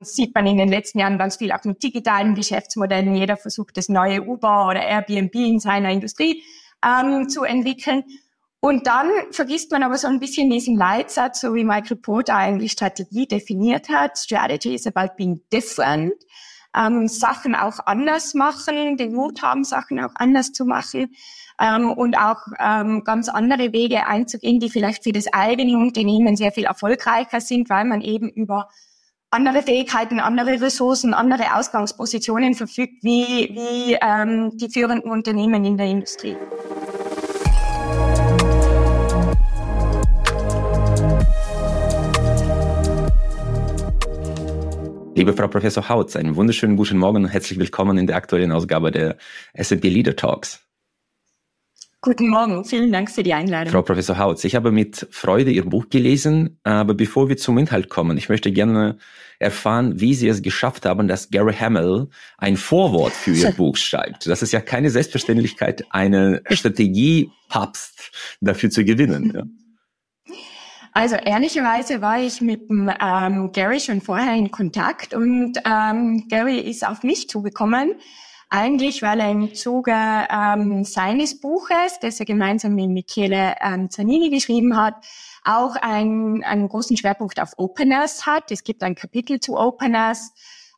Das sieht man in den letzten Jahren ganz viel auch mit digitalen Geschäftsmodellen. Jeder versucht, das neue Uber oder Airbnb in seiner Industrie ähm, zu entwickeln. Und dann vergisst man aber so ein bisschen diesen Leitsatz, so wie Michael Porter eigentlich Strategie definiert hat. Strategy is about being different. Ähm, Sachen auch anders machen, den Mut haben, Sachen auch anders zu machen ähm, und auch ähm, ganz andere Wege einzugehen, die vielleicht für das eigene Unternehmen sehr viel erfolgreicher sind, weil man eben über andere Fähigkeiten, andere Ressourcen, andere Ausgangspositionen verfügt, wie, wie ähm, die führenden Unternehmen in der Industrie. Liebe Frau Professor Hautz, einen wunderschönen guten Morgen und herzlich willkommen in der aktuellen Ausgabe der S&P Leader Talks. Guten Morgen, vielen Dank für die Einladung. Frau Professor Hautz, ich habe mit Freude Ihr Buch gelesen, aber bevor wir zum Inhalt kommen, ich möchte gerne erfahren, wie Sie es geschafft haben, dass Gary Hamel ein Vorwort für Ihr Buch schreibt. Das ist ja keine Selbstverständlichkeit, eine Strategie-Papst dafür zu gewinnen. Ja. Also ehrlicherweise war ich mit dem, ähm, Gary schon vorher in Kontakt und ähm, Gary ist auf mich zugekommen. Eigentlich, weil er im Zuge ähm, seines Buches, das er gemeinsam mit Michele ähm, Zanini geschrieben hat, auch ein, einen großen Schwerpunkt auf Openness hat. Es gibt ein Kapitel zu Openness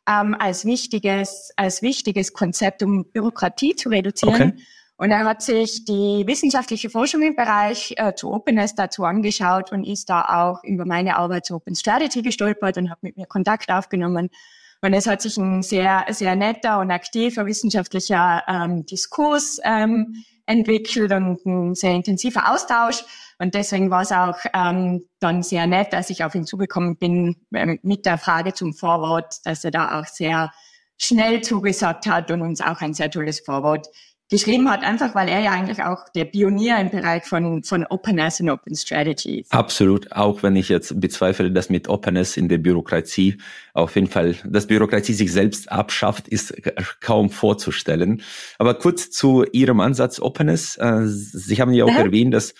ähm, als wichtiges, als wichtiges Konzept, um Bürokratie zu reduzieren. Okay. Und er hat sich die wissenschaftliche Forschung im Bereich äh, zu Openness dazu angeschaut und ist da auch über meine Arbeit zu Open Strategy gestolpert und hat mit mir Kontakt aufgenommen. Und es hat sich ein sehr, sehr netter und aktiver wissenschaftlicher ähm, Diskurs ähm, entwickelt und ein sehr intensiver Austausch. Und deswegen war es auch ähm, dann sehr nett, dass ich auf ihn zugekommen bin äh, mit der Frage zum Vorwort, dass er da auch sehr schnell zugesagt hat und uns auch ein sehr tolles Vorwort geschrieben hat, einfach weil er ja eigentlich auch der Pionier im Bereich von, von Openness und Open Strategies. Absolut, auch wenn ich jetzt bezweifle, dass mit Openness in der Bürokratie auf jeden Fall, dass Bürokratie sich selbst abschafft, ist kaum vorzustellen. Aber kurz zu Ihrem Ansatz Openness. Äh, Sie haben ja auch mhm. erwähnt, dass,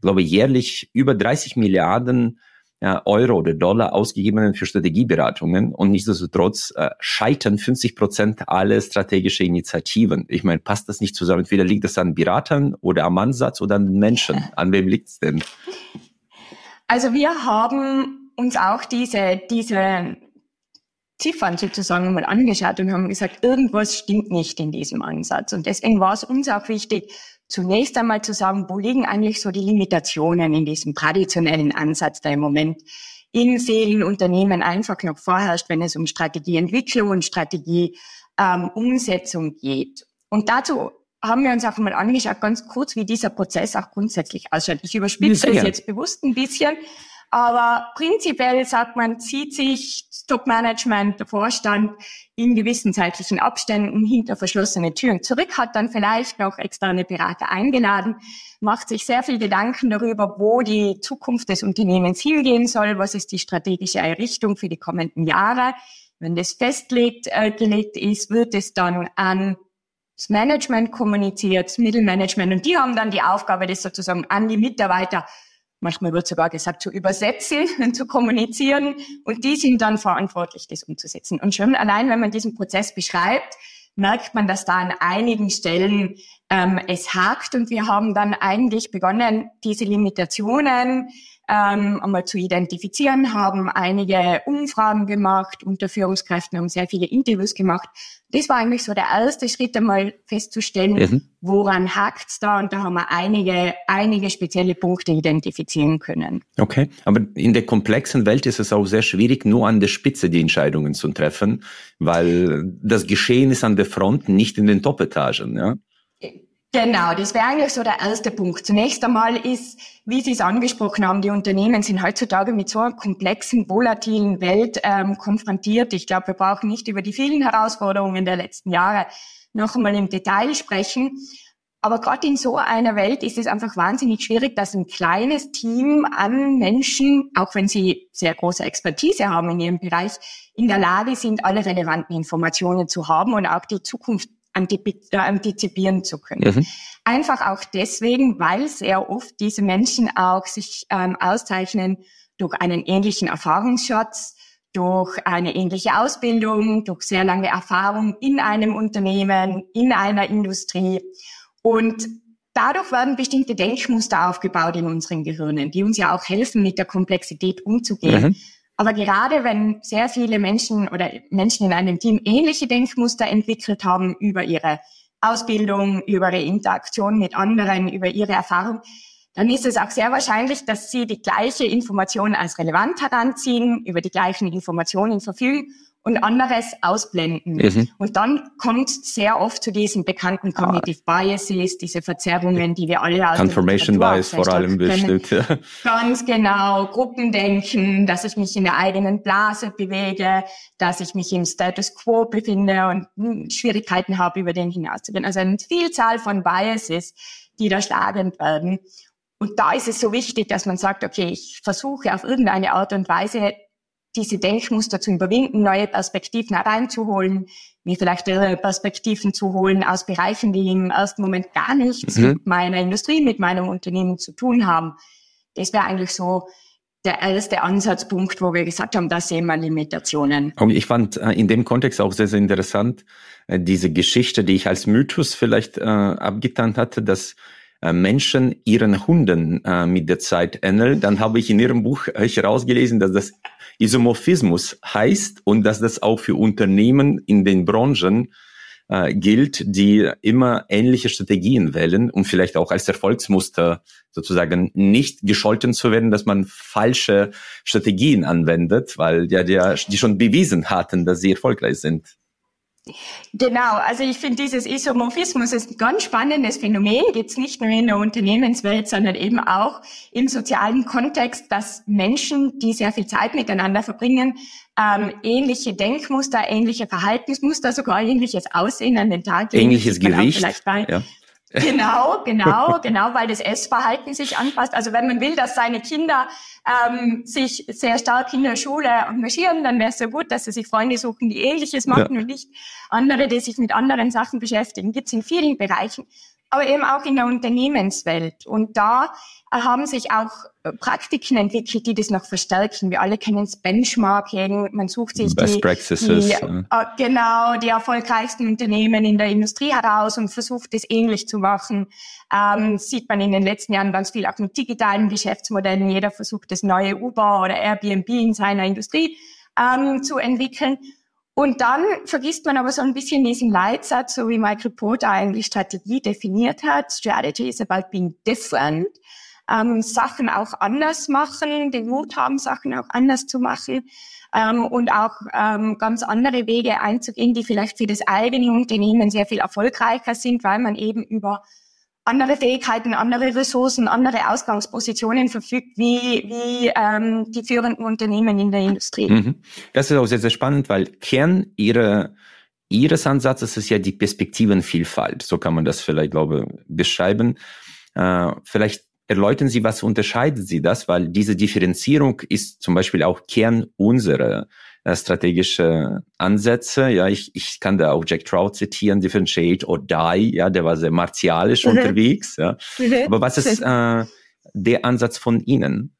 glaube ich, jährlich über 30 Milliarden ja, Euro oder Dollar ausgegeben für Strategieberatungen und nichtsdestotrotz äh, scheitern 50 Prozent alle strategische Initiativen. Ich meine, passt das nicht zusammen? Entweder liegt das an Beratern oder am Ansatz oder an den Menschen. An wem liegt es denn? Also wir haben uns auch diese, diese Ziffern sozusagen mal angeschaut und haben gesagt, irgendwas stimmt nicht in diesem Ansatz. Und deswegen war es uns auch wichtig, zunächst einmal zu sagen, wo liegen eigentlich so die Limitationen in diesem traditionellen Ansatz, der im Moment in vielen Unternehmen einfach noch vorherrscht, wenn es um Strategieentwicklung und Strategieumsetzung ähm, geht. Und dazu haben wir uns auch mal angeschaut, ganz kurz, wie dieser Prozess auch grundsätzlich ausschaut. Ich überspitze das jetzt bewusst ein bisschen, aber prinzipiell sagt man, zieht sich Top-Management, der Vorstand in gewissen zeitlichen Abständen hinter verschlossene Türen zurück, hat dann vielleicht noch externe Berater eingeladen, macht sich sehr viel Gedanken darüber, wo die Zukunft des Unternehmens hingehen soll, was ist die strategische Errichtung für die kommenden Jahre. Wenn das festlegt äh, gelegt ist, wird es dann an das Management kommuniziert, das Mittelmanagement, und die haben dann die Aufgabe, das sozusagen an die Mitarbeiter manchmal wird sogar gesagt, zu übersetzen und zu kommunizieren. Und die sind dann verantwortlich, das umzusetzen. Und schon allein, wenn man diesen Prozess beschreibt, merkt man, dass da an einigen Stellen ähm, es hakt. Und wir haben dann eigentlich begonnen, diese Limitationen ähm, einmal zu identifizieren, haben einige Umfragen gemacht unter Führungskräften, haben sehr viele Interviews gemacht. Das war eigentlich so der erste Schritt, einmal festzustellen, mhm. woran hakt's da? Und da haben wir einige, einige spezielle Punkte identifizieren können. Okay, aber in der komplexen Welt ist es auch sehr schwierig, nur an der Spitze die Entscheidungen zu treffen, weil das Geschehen ist an der Front, nicht in den Top-Etagen. Ja? Genau, das wäre eigentlich so der erste Punkt. Zunächst einmal ist, wie Sie es angesprochen haben, die Unternehmen sind heutzutage mit so einer komplexen, volatilen Welt ähm, konfrontiert. Ich glaube, wir brauchen nicht über die vielen Herausforderungen der letzten Jahre noch einmal im Detail sprechen. Aber gerade in so einer Welt ist es einfach wahnsinnig schwierig, dass ein kleines Team an Menschen, auch wenn sie sehr große Expertise haben in ihrem Bereich, in der Lage sind, alle relevanten Informationen zu haben und auch die Zukunft antizipieren zu können. Mhm. Einfach auch deswegen, weil sehr oft diese Menschen auch sich ähm, auszeichnen durch einen ähnlichen Erfahrungsschatz, durch eine ähnliche Ausbildung, durch sehr lange Erfahrung in einem Unternehmen, in einer Industrie. Und dadurch werden bestimmte Denkmuster aufgebaut in unseren Gehirnen, die uns ja auch helfen, mit der Komplexität umzugehen. Mhm. Aber gerade wenn sehr viele Menschen oder Menschen in einem Team ähnliche Denkmuster entwickelt haben über ihre Ausbildung, über ihre Interaktion mit anderen, über ihre Erfahrung, dann ist es auch sehr wahrscheinlich, dass sie die gleiche Information als relevant heranziehen, über die gleichen Informationen verfügen und anderes ausblenden. Mhm. Und dann kommt sehr oft zu diesen bekannten Cognitive Biases, diese Verzerrungen, die wir alle aus Confirmation Bias vor allem bestimmt. Ja. Ganz genau, Gruppendenken, dass ich mich in der eigenen Blase bewege, dass ich mich im Status Quo befinde und hm, Schwierigkeiten habe, über den hinauszugehen. Also eine Vielzahl von Biases, die da schlagend werden. Und da ist es so wichtig, dass man sagt, okay, ich versuche auf irgendeine Art und Weise diese Denkmuster zu überwinden, neue Perspektiven hereinzuholen, mir vielleicht Perspektiven zu holen aus Bereichen, die im ersten Moment gar nichts mhm. mit meiner Industrie, mit meinem Unternehmen zu tun haben. Das wäre eigentlich so der erste Ansatzpunkt, wo wir gesagt haben, da sehen wir Limitationen. Und ich fand äh, in dem Kontext auch sehr, sehr interessant, äh, diese Geschichte, die ich als Mythos vielleicht äh, abgetan hatte, dass Menschen ihren Hunden äh, mit der Zeit ähneln, dann habe ich in Ihrem Buch herausgelesen, dass das Isomorphismus heißt und dass das auch für Unternehmen in den Branchen äh, gilt, die immer ähnliche Strategien wählen, um vielleicht auch als Erfolgsmuster sozusagen nicht gescholten zu werden, dass man falsche Strategien anwendet, weil ja die, die schon bewiesen hatten, dass sie erfolgreich sind. Genau, also ich finde dieses Isomorphismus ist ein ganz spannendes Phänomen, gibt es nicht nur in der Unternehmenswelt, sondern eben auch im sozialen Kontext, dass Menschen, die sehr viel Zeit miteinander verbringen, ähm, ähnliche Denkmuster, ähnliche Verhaltensmuster, sogar ähnliches Aussehen an den Tag legen. Ähnliches Gewicht. Vielleicht bei, ja. Genau, genau, genau, weil das Essverhalten sich anpasst. Also wenn man will, dass seine Kinder ähm, sich sehr stark in der Schule engagieren, dann wäre es so gut, dass sie sich Freunde suchen, die Ähnliches machen ja. und nicht andere, die sich mit anderen Sachen beschäftigen. Gibt es in vielen Bereichen aber eben auch in der Unternehmenswelt. Und da haben sich auch äh, Praktiken entwickelt, die das noch verstärken. Wir alle kennen das Benchmarking. Man sucht sich Best die, Practices, die äh, genau die erfolgreichsten Unternehmen in der Industrie heraus und versucht es ähnlich zu machen. Ähm, sieht man in den letzten Jahren ganz viel auch mit digitalen Geschäftsmodellen. Jeder versucht das neue Uber oder Airbnb in seiner Industrie ähm, zu entwickeln. Und dann vergisst man aber so ein bisschen diesen Leitsatz, so wie Michael Porter eigentlich Strategie definiert hat. Strategy is about being different. Ähm, Sachen auch anders machen, den Mut haben, Sachen auch anders zu machen ähm, und auch ähm, ganz andere Wege einzugehen, die vielleicht für das eigene Unternehmen sehr viel erfolgreicher sind, weil man eben über andere Fähigkeiten, andere Ressourcen, andere Ausgangspositionen verfügt, wie, wie ähm, die führenden Unternehmen in der Industrie. Mhm. Das ist auch sehr, sehr spannend, weil Kern ihrer, ihres Ansatzes ist ja die Perspektivenvielfalt. So kann man das vielleicht, glaube ich, beschreiben. Äh, vielleicht erläutern Sie, was unterscheidet Sie das, weil diese Differenzierung ist zum Beispiel auch Kern unserer äh, strategische Ansätze. Ja, ich, ich kann da auch Jack Trout zitieren, Differentiate or Die. Ja, der war sehr martialisch mhm. unterwegs. Ja. Mhm. Aber was ist äh, der Ansatz von Ihnen?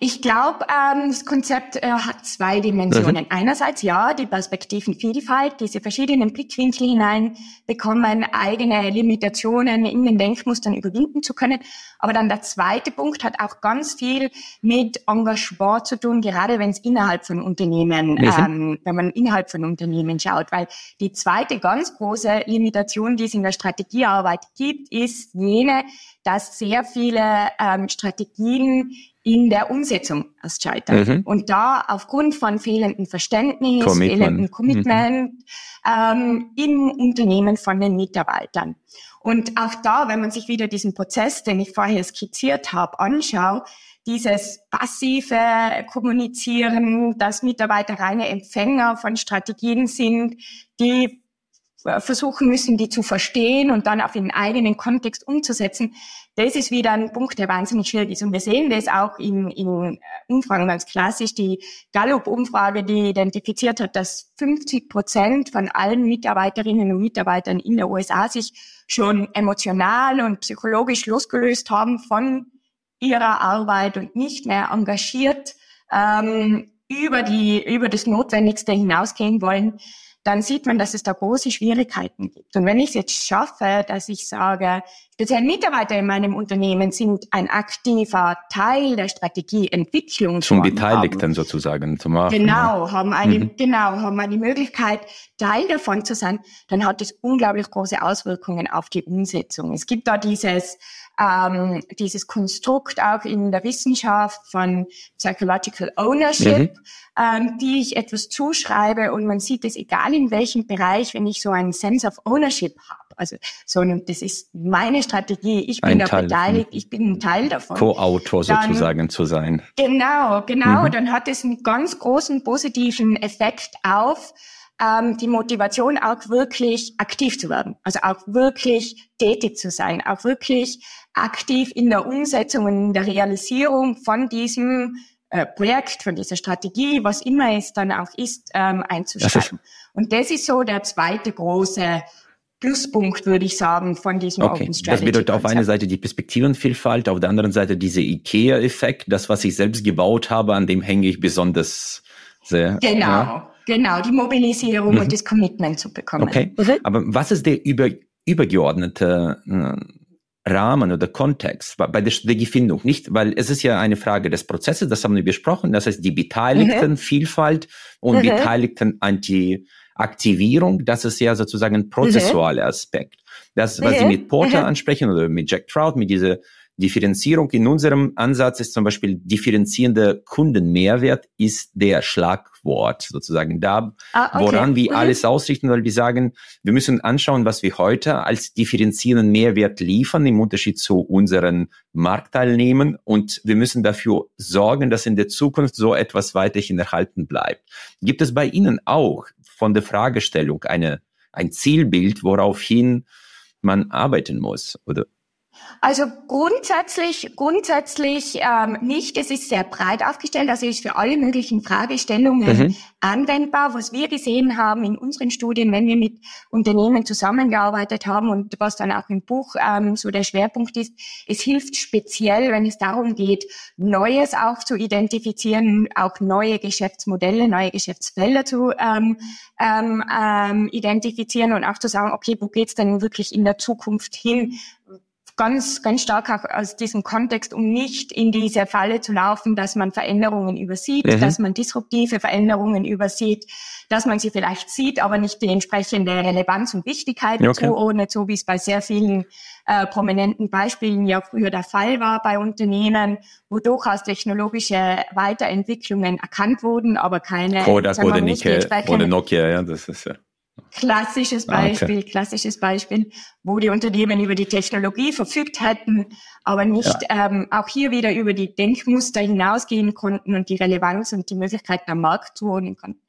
Ich glaube, ähm, das Konzept äh, hat zwei Dimensionen. Mhm. Einerseits ja, die Perspektivenvielfalt, diese verschiedenen Blickwinkel hinein bekommen, eigene Limitationen in den Denkmustern überwinden zu können. Aber dann der zweite Punkt hat auch ganz viel mit Engagement zu tun, gerade wenn es innerhalb von Unternehmen, ähm, wenn man innerhalb von Unternehmen schaut. Weil die zweite ganz große Limitation, die es in der Strategiearbeit gibt, ist jene, dass sehr viele ähm, Strategien in der Umsetzung erst scheitern. Mhm. Und da aufgrund von fehlendem Verständnis, Commitment. fehlendem Commitment mhm. ähm, im Unternehmen von den Mitarbeitern. Und auch da, wenn man sich wieder diesen Prozess, den ich vorher skizziert habe, anschaut, dieses passive Kommunizieren, dass Mitarbeiter reine Empfänger von Strategien sind, die versuchen müssen, die zu verstehen und dann auf den eigenen Kontext umzusetzen, das ist wieder ein Punkt, der wahnsinnig schwierig ist. Und wir sehen das auch in, in Umfragen ganz klassisch. Die Gallup-Umfrage, die identifiziert hat, dass 50 Prozent von allen Mitarbeiterinnen und Mitarbeitern in der USA sich schon emotional und psychologisch losgelöst haben von ihrer Arbeit und nicht mehr engagiert ähm, über die, über das Notwendigste hinausgehen wollen, dann sieht man, dass es da große Schwierigkeiten gibt. Und wenn ich es jetzt schaffe, dass ich sage, speziell Mitarbeiter in meinem Unternehmen sind ein aktiver Teil der Strategieentwicklung. Zum Beteiligten haben. sozusagen zu machen. Genau, haben eine, mhm. genau, haben eine Möglichkeit, Teil davon zu sein, dann hat es unglaublich große Auswirkungen auf die Umsetzung. Es gibt da dieses, ähm, dieses Konstrukt auch in der Wissenschaft von Psychological Ownership, mhm. ähm, die ich etwas zuschreibe und man sieht es egal in welchem Bereich, wenn ich so einen Sense of Ownership habe. Also so, das ist meine Strategie. Ich bin ein da Teil beteiligt, ich bin ein Teil davon. Co-Autor sozusagen zu sein. Genau, genau. Mhm. Dann hat es einen ganz großen positiven Effekt auf ähm, die Motivation auch wirklich aktiv zu werden, also auch wirklich tätig zu sein, auch wirklich aktiv in der Umsetzung und in der Realisierung von diesem äh, Projekt, von dieser Strategie, was immer es dann auch ist, ähm, einzuschreiben. und das ist so der zweite große Pluspunkt, würde ich sagen, von diesem okay. Open Strategy. Das bedeutet auf einer Seite die Perspektivenvielfalt, auf der anderen Seite dieser IKEA-Effekt, das, was ich selbst gebaut habe, an dem hänge ich besonders sehr. Genau. Ja. Genau, die Mobilisierung mhm. und das Commitment zu bekommen. Okay, aber was ist der über, übergeordnete äh, Rahmen oder Kontext bei der Strategiefindung? Nicht, weil es ist ja eine Frage des Prozesses, das haben wir besprochen, das heißt die Beteiligten, mhm. Vielfalt und mhm. Beteiligten Anti-Aktivierung, das ist ja sozusagen ein prozessualer mhm. Aspekt. Das, was Sie mhm. mit Porter mhm. ansprechen oder mit Jack Trout, mit dieser Differenzierung in unserem Ansatz ist zum Beispiel differenzierender Kundenmehrwert ist der Schlagwort sozusagen da, ah, okay. woran wir mhm. alles ausrichten, weil wir sagen, wir müssen anschauen, was wir heute als differenzierenden Mehrwert liefern im Unterschied zu unseren Marktteilnehmern und wir müssen dafür sorgen, dass in der Zukunft so etwas weiterhin erhalten bleibt. Gibt es bei Ihnen auch von der Fragestellung eine, ein Zielbild, woraufhin man arbeiten muss oder also grundsätzlich, grundsätzlich ähm, nicht. Es ist sehr breit aufgestellt, also ist für alle möglichen Fragestellungen mhm. anwendbar. Was wir gesehen haben in unseren Studien, wenn wir mit Unternehmen zusammengearbeitet haben und was dann auch im Buch ähm, so der Schwerpunkt ist, es hilft speziell, wenn es darum geht, Neues auch zu identifizieren, auch neue Geschäftsmodelle, neue Geschäftsfelder zu ähm, ähm, ähm, identifizieren und auch zu sagen, okay, wo geht's denn wirklich in der Zukunft hin? Ganz, ganz stark auch aus diesem Kontext, um nicht in diese Falle zu laufen, dass man Veränderungen übersieht, mhm. dass man disruptive Veränderungen übersieht, dass man sie vielleicht sieht, aber nicht die entsprechende Relevanz und Wichtigkeit okay. zuordnet, so wie es bei sehr vielen äh, prominenten Beispielen ja früher der Fall war bei Unternehmen, wo durchaus technologische Weiterentwicklungen erkannt wurden, aber keine Kodak oder, Nike, oder Nokia, ja, das ist ja Klassisches Beispiel, ah, okay. klassisches Beispiel, wo die Unternehmen über die Technologie verfügt hatten, aber nicht ja. ähm, auch hier wieder über die Denkmuster hinausgehen konnten und die Relevanz und die Möglichkeiten am Markt zuordnen konnten.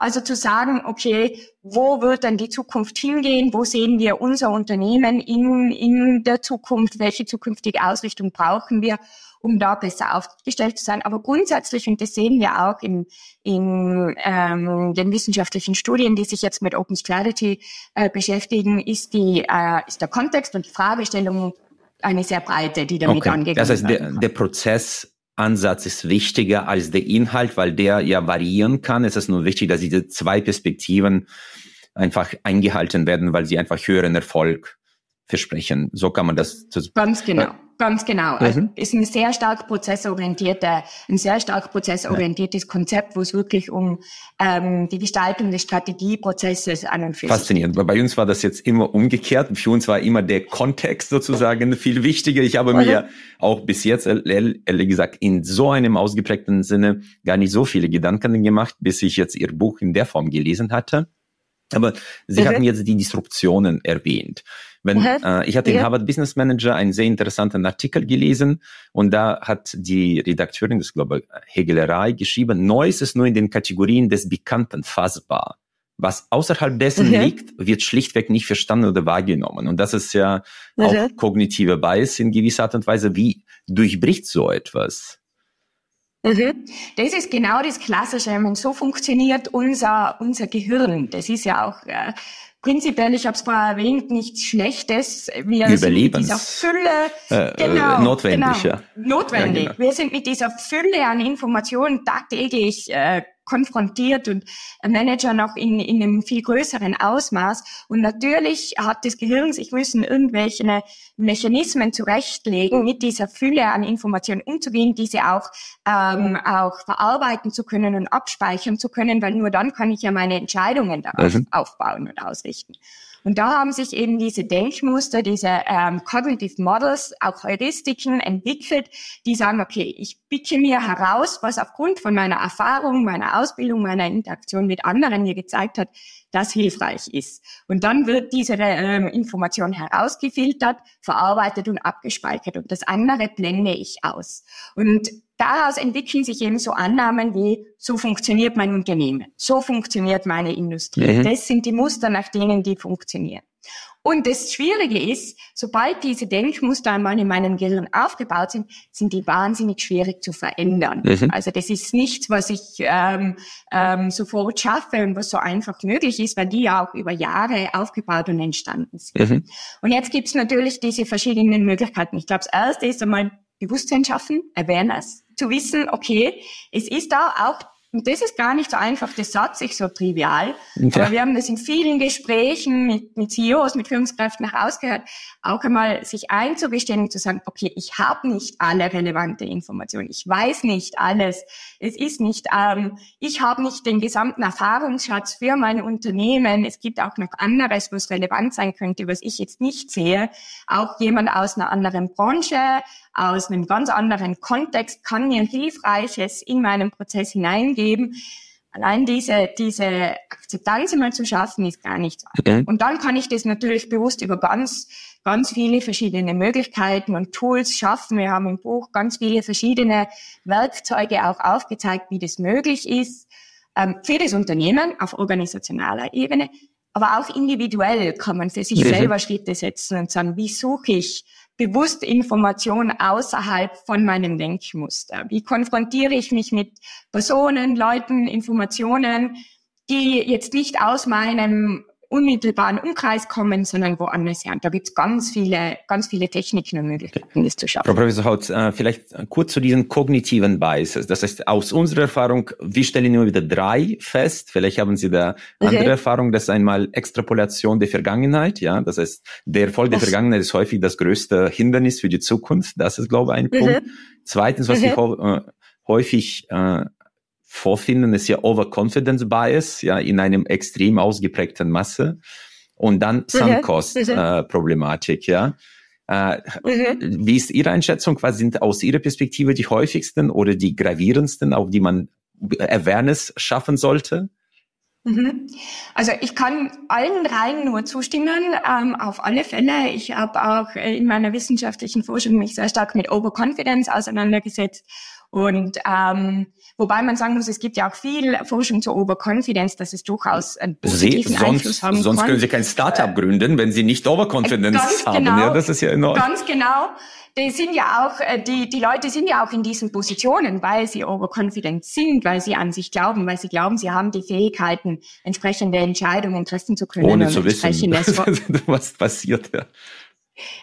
Also zu sagen, okay, wo wird dann die Zukunft hingehen? Wo sehen wir unser Unternehmen in, in der Zukunft? Welche zukünftige Ausrichtung brauchen wir? Um da besser aufgestellt zu sein. Aber grundsätzlich, und das sehen wir auch in, in ähm, den wissenschaftlichen Studien, die sich jetzt mit Open Strategy äh, beschäftigen, ist, die, äh, ist der Kontext und die Fragestellung eine sehr breite, die damit okay. angegangen wird. Das heißt, der, der Prozess Ansatz ist wichtiger als der Inhalt, weil der ja variieren kann. Es ist nur wichtig, dass diese zwei Perspektiven einfach eingehalten werden, weil sie einfach höheren Erfolg versprechen. So kann man das. Ganz genau. Ganz genau. Also mhm. ist ein sehr stark prozessorientierter, ein sehr stark prozessorientiertes ja. Konzept, wo es wirklich um ähm, die Gestaltung des Strategieprozesses an und für Faszinierend. Weil bei uns war das jetzt immer umgekehrt. Für uns war immer der Kontext sozusagen viel wichtiger. Ich habe mir auch bis jetzt, ehrlich gesagt, in so einem ausgeprägten Sinne gar nicht so viele Gedanken gemacht, bis ich jetzt Ihr Buch in der Form gelesen hatte. Aber Sie mhm. hatten jetzt die Disruptionen erwähnt. Wenn, äh, ich hatte ja. in Harvard Business Manager einen sehr interessanten Artikel gelesen und da hat die Redakteurin, das glaube ich Hegelerei, geschrieben, Neues ist nur in den Kategorien des Bekannten fassbar. Was außerhalb dessen mhm. liegt, wird schlichtweg nicht verstanden oder wahrgenommen. Und das ist ja mhm. auch kognitive Bias in gewisser Art und Weise. Wie durchbricht so etwas? Mhm. Das ist genau das Klassische. Meine, so funktioniert unser, unser Gehirn. Das ist ja auch äh, prinzipiell, ich habe es vorher erwähnt, nichts Schlechtes. Wir Überlebens. sind mit dieser Fülle äh, äh genau, notwendig, genau, ja. notwendig. Ja, genau. Wir sind mit dieser Fülle an Informationen tagtäglich äh, konfrontiert und Manager noch in, in einem viel größeren Ausmaß. Und natürlich hat das Gehirn sich müssen irgendwelche Mechanismen zurechtlegen, mit dieser Fülle an Informationen umzugehen, diese auch, ähm, auch verarbeiten zu können und abspeichern zu können, weil nur dann kann ich ja meine Entscheidungen darauf mhm. aufbauen und ausrichten. Und da haben sich eben diese Denkmuster, diese ähm, Cognitive Models, auch Heuristiken entwickelt, die sagen, okay, ich picke mir heraus, was aufgrund von meiner Erfahrung, meiner Ausbildung, meiner Interaktion mit anderen mir gezeigt hat, das hilfreich ist. Und dann wird diese ähm, Information herausgefiltert, verarbeitet und abgespeichert. Und das andere blende ich aus. Und daraus entwickeln sich eben so Annahmen wie, so funktioniert mein Unternehmen, so funktioniert meine Industrie. Mhm. Das sind die Muster, nach denen die funktionieren. Und das Schwierige ist, sobald diese Denkmuster einmal in meinem Gehirn aufgebaut sind, sind die wahnsinnig schwierig zu verändern. Mhm. Also das ist nichts, was ich ähm, ähm, sofort schaffe und was so einfach möglich ist, weil die ja auch über Jahre aufgebaut und entstanden sind. Mhm. Und jetzt gibt es natürlich diese verschiedenen Möglichkeiten. Ich glaube, das Erste ist einmal Bewusstsein schaffen, Awareness, zu wissen, okay, es ist da auch und das ist gar nicht so einfach, das sagt sich so trivial. Ja. Aber wir haben das in vielen Gesprächen mit, mit CEOs, mit Führungskräften herausgehört, auch einmal sich einzugestehen und zu sagen, okay, ich habe nicht alle relevante Informationen, ich weiß nicht alles, es ist nicht, ähm, ich habe nicht den gesamten Erfahrungsschatz für mein Unternehmen, es gibt auch noch anderes, was relevant sein könnte, was ich jetzt nicht sehe. Auch jemand aus einer anderen Branche, aus einem ganz anderen Kontext kann mir Hilfreiches in meinen Prozess hineingeben. Allein diese, diese Akzeptanz mal zu schaffen, ist gar nicht so. Okay. Und dann kann ich das natürlich bewusst über ganz, ganz viele verschiedene Möglichkeiten und Tools schaffen. Wir haben im Buch ganz viele verschiedene Werkzeuge auch aufgezeigt, wie das möglich ist, ähm, für das Unternehmen auf organisationaler Ebene. Aber auch individuell kann man für sich mhm. selber Schritte setzen und sagen, wie suche ich bewusst Informationen außerhalb von meinem Denkmuster? Wie konfrontiere ich mich mit Personen, Leuten, Informationen, die jetzt nicht aus meinem unmittelbaren Umkreis kommen, sondern woanders her. Und da gibt es ganz viele, ganz viele Techniken und Möglichkeiten, das zu schaffen. Frau Professor Hautz, äh, vielleicht kurz zu diesen kognitiven Biases. Das heißt, aus unserer Erfahrung, wir stellen immer wieder drei fest. Vielleicht haben Sie da andere okay. Erfahrung. Das ist einmal Extrapolation der Vergangenheit. Ja, das heißt, der Erfolg der Vergangenheit ist häufig das größte Hindernis für die Zukunft. Das ist, glaube ich, ein Punkt. Mhm. Zweitens, was mhm. wir äh, häufig äh, vorfinden, ist ja Overconfidence Bias, ja, in einem extrem ausgeprägten Masse. Und dann mhm. äh, ja. Äh, mhm. Wie ist Ihre Einschätzung? Was sind aus Ihrer Perspektive die häufigsten oder die gravierendsten, auf die man Awareness schaffen sollte? Mhm. Also ich kann allen dreien nur zustimmen, ähm, auf alle Fälle. Ich habe auch in meiner wissenschaftlichen Forschung mich sehr stark mit Overconfidence auseinandergesetzt und ähm, wobei man sagen muss, es gibt ja auch viel Forschung zur Overconfidence, dass es durchaus einen positiven Sie, sonst, Einfluss haben sonst können Sie kein Startup äh, gründen, wenn Sie nicht Overconfidence haben. Genau, ja, das ist ja enorm. Ganz genau. Die sind ja auch, äh, die, die Leute sind ja auch in diesen Positionen, weil sie overconfident sind, weil sie an sich glauben, weil sie glauben, sie haben die Fähigkeiten, entsprechende Entscheidungen treffen zu können. Ohne zu wissen, was passiert. Ja.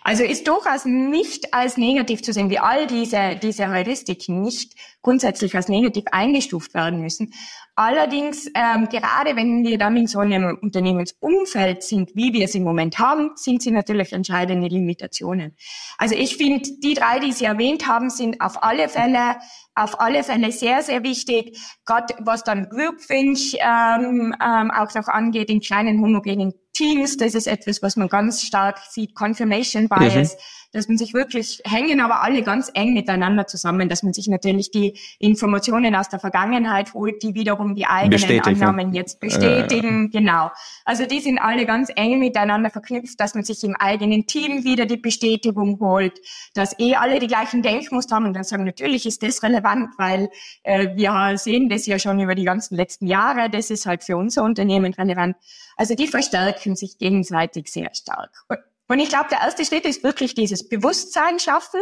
Also ist durchaus nicht als negativ zu sehen, wie all diese, diese Heuristiken nicht grundsätzlich als negativ eingestuft werden müssen. Allerdings, ähm, gerade wenn wir dann in so einem Unternehmensumfeld sind, wie wir es im Moment haben, sind sie natürlich entscheidende Limitationen. Also ich finde, die drei, die Sie erwähnt haben, sind auf alle Fälle auf alle Fälle sehr, sehr wichtig, gerade was dann Groupthink ähm, ähm, auch noch angeht in kleinen homogenen Teams. Das ist etwas, was man ganz stark sieht. Confirmation Bias. Mhm dass man sich wirklich hängen aber alle ganz eng miteinander zusammen, dass man sich natürlich die Informationen aus der Vergangenheit holt, die wiederum die eigenen Annahmen jetzt bestätigen. Äh. Genau. Also die sind alle ganz eng miteinander verknüpft, dass man sich im eigenen Team wieder die Bestätigung holt, dass eh alle die gleichen Denkmuster haben und dann sagen, natürlich ist das relevant, weil äh, wir sehen das ja schon über die ganzen letzten Jahre, das ist halt für unser Unternehmen relevant. Also die verstärken sich gegenseitig sehr stark. Und ich glaube, der erste Schritt ist wirklich dieses Bewusstsein schaffen,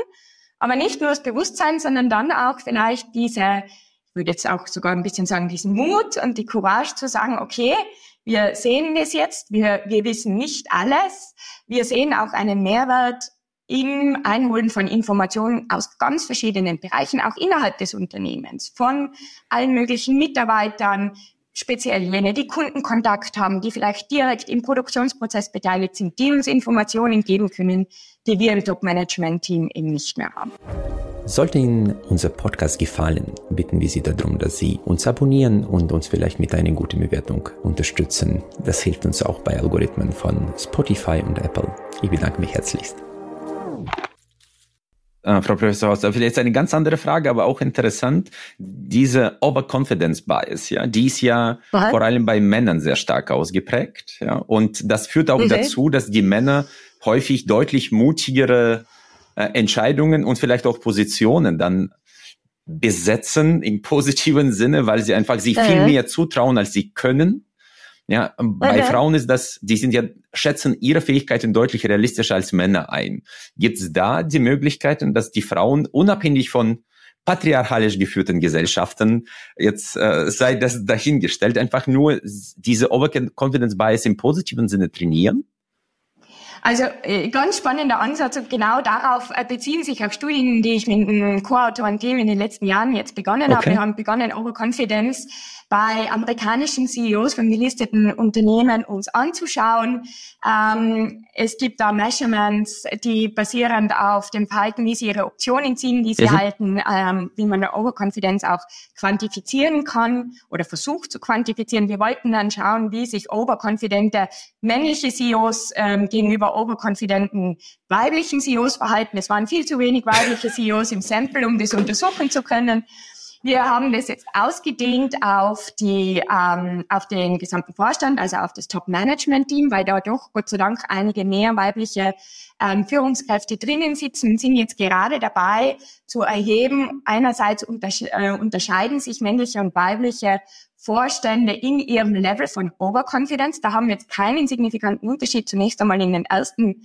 aber nicht nur das Bewusstsein, sondern dann auch vielleicht diese, ich würde jetzt auch sogar ein bisschen sagen, diesen Mut und die Courage zu sagen, okay, wir sehen es jetzt, wir, wir wissen nicht alles. Wir sehen auch einen Mehrwert im Einholen von Informationen aus ganz verschiedenen Bereichen, auch innerhalb des Unternehmens, von allen möglichen Mitarbeitern, speziell jene, die Kundenkontakt haben, die vielleicht direkt im Produktionsprozess beteiligt sind, die uns Informationen geben können, die wir im Top-Management-Team eben nicht mehr haben. Sollte Ihnen unser Podcast gefallen, bitten wir Sie darum, dass Sie uns abonnieren und uns vielleicht mit einer guten Bewertung unterstützen. Das hilft uns auch bei Algorithmen von Spotify und Apple. Ich bedanke mich herzlichst. Äh, Frau Professor Haus, vielleicht eine ganz andere Frage, aber auch interessant. Diese Overconfidence Bias, ja, die ist ja Was? vor allem bei Männern sehr stark ausgeprägt, ja, und das führt auch okay. dazu, dass die Männer häufig deutlich mutigere äh, Entscheidungen und vielleicht auch Positionen dann besetzen im positiven Sinne, weil sie einfach sich äh. viel mehr zutrauen, als sie können ja, bei okay. Frauen ist das, die sind ja, schätzen ihre Fähigkeiten deutlich realistischer als Männer ein. Gibt es da die Möglichkeiten, dass die Frauen unabhängig von patriarchalisch geführten Gesellschaften, jetzt äh, sei das dahingestellt, einfach nur diese Overconfidence Bias im positiven Sinne trainieren? Also äh, ganz spannender Ansatz und genau darauf äh, beziehen sich auch Studien, die ich mit einem Co-Autoren-Team in den letzten Jahren jetzt begonnen okay. habe. Wir haben begonnen, Overconfidence bei amerikanischen CEOs von gelisteten Unternehmen uns anzuschauen. Ähm, es gibt da Measurements, die basierend auf dem Verhalten, wie sie ihre Optionen ziehen, die sie mhm. halten, ähm, wie man Overconfidence auch quantifizieren kann oder versucht zu quantifizieren. Wir wollten dann schauen, wie sich overconfidente männliche CEOs ähm, gegenüber overconfidenten weiblichen CEOs verhalten. Es waren viel zu wenig weibliche CEOs im Sample, um das untersuchen zu können. Wir haben das jetzt ausgedehnt auf die, ähm, auf den gesamten Vorstand, also auf das Top-Management-Team, weil da doch Gott sei Dank einige mehr weibliche ähm, Führungskräfte drinnen sitzen und sind jetzt gerade dabei zu erheben. Einerseits untersche äh, unterscheiden sich männliche und weibliche Vorstände in ihrem Level von Overconfidence. Da haben wir jetzt keinen signifikanten Unterschied zunächst einmal in den ersten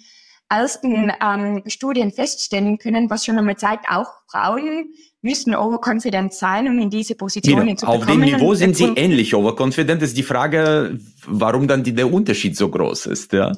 ersten ähm, Studien feststellen können, was schon einmal zeigt, auch Frauen müssen overconfident sein, um in diese Positionen genau. zu bekommen. Auf dem Niveau sind sie ähnlich overconfident. Ist die Frage, warum dann die, der Unterschied so groß ist. Ja.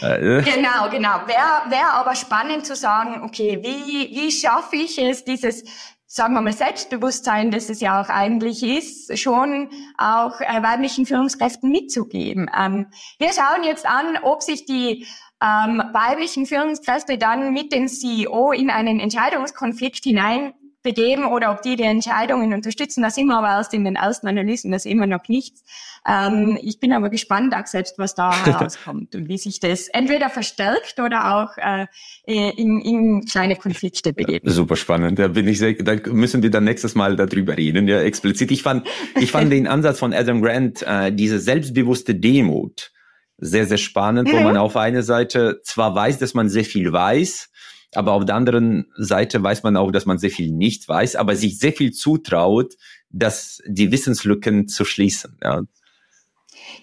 Äh. Genau, genau. Wäre wär aber spannend zu sagen, okay, wie, wie schaffe ich es, dieses sagen wir mal, Selbstbewusstsein, das es ja auch eigentlich ist, schon auch äh, weiblichen Führungskräften mitzugeben. Ähm, wir schauen jetzt an, ob sich die ähm, weiblichen Führungskräfte dann mit dem CEO in einen Entscheidungskonflikt hinein begeben oder ob die die Entscheidungen unterstützen. Das immer aber erst in den ersten Analysen, das immer noch nichts. Ähm, ich bin aber gespannt auch selbst, was da herauskommt und wie sich das entweder verstärkt oder auch äh, in, in kleine Konflikte begeht. Super spannend. Da bin ich sehr, da müssen wir dann nächstes Mal darüber reden, ja, explizit. Ich fand, ich fand den Ansatz von Adam Grant, äh, diese selbstbewusste Demut, sehr, sehr spannend, mhm. wo man auf einer Seite zwar weiß, dass man sehr viel weiß, aber auf der anderen Seite weiß man auch, dass man sehr viel nicht weiß, aber sich sehr viel zutraut, dass die Wissenslücken zu schließen. Ja.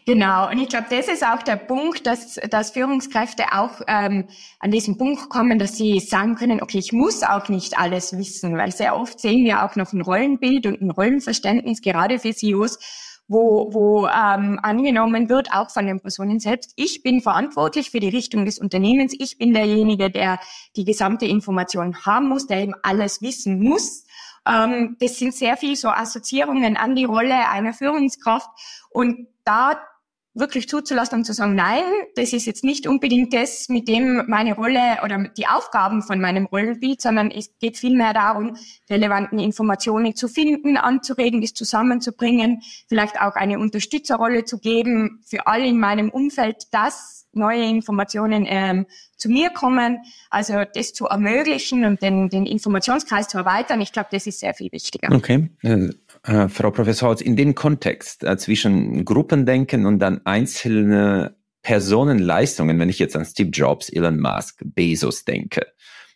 Genau, und ich glaube, das ist auch der Punkt, dass, dass Führungskräfte auch ähm, an diesen Punkt kommen, dass sie sagen können, okay, ich muss auch nicht alles wissen, weil sehr oft sehen wir auch noch ein Rollenbild und ein Rollenverständnis, gerade für CEOs, wo, wo ähm, angenommen wird, auch von den Personen selbst, ich bin verantwortlich für die Richtung des Unternehmens, ich bin derjenige, der die gesamte Information haben muss, der eben alles wissen muss. Ähm, das sind sehr viel so Assoziierungen an die Rolle einer Führungskraft und da wirklich zuzulassen und zu sagen, nein, das ist jetzt nicht unbedingt das, mit dem meine Rolle oder die Aufgaben von meinem Rollenbild, sondern es geht vielmehr darum, relevanten Informationen zu finden, anzuregen, das zusammenzubringen, vielleicht auch eine Unterstützerrolle zu geben für alle in meinem Umfeld, dass neue Informationen ähm, zu mir kommen. Also das zu ermöglichen und den, den Informationskreis zu erweitern, ich glaube, das ist sehr viel wichtiger. Okay. Äh, äh, Frau Professor Holz, in dem Kontext äh, zwischen Gruppendenken und dann einzelne Personenleistungen, wenn ich jetzt an Steve Jobs, Elon Musk, Bezos denke,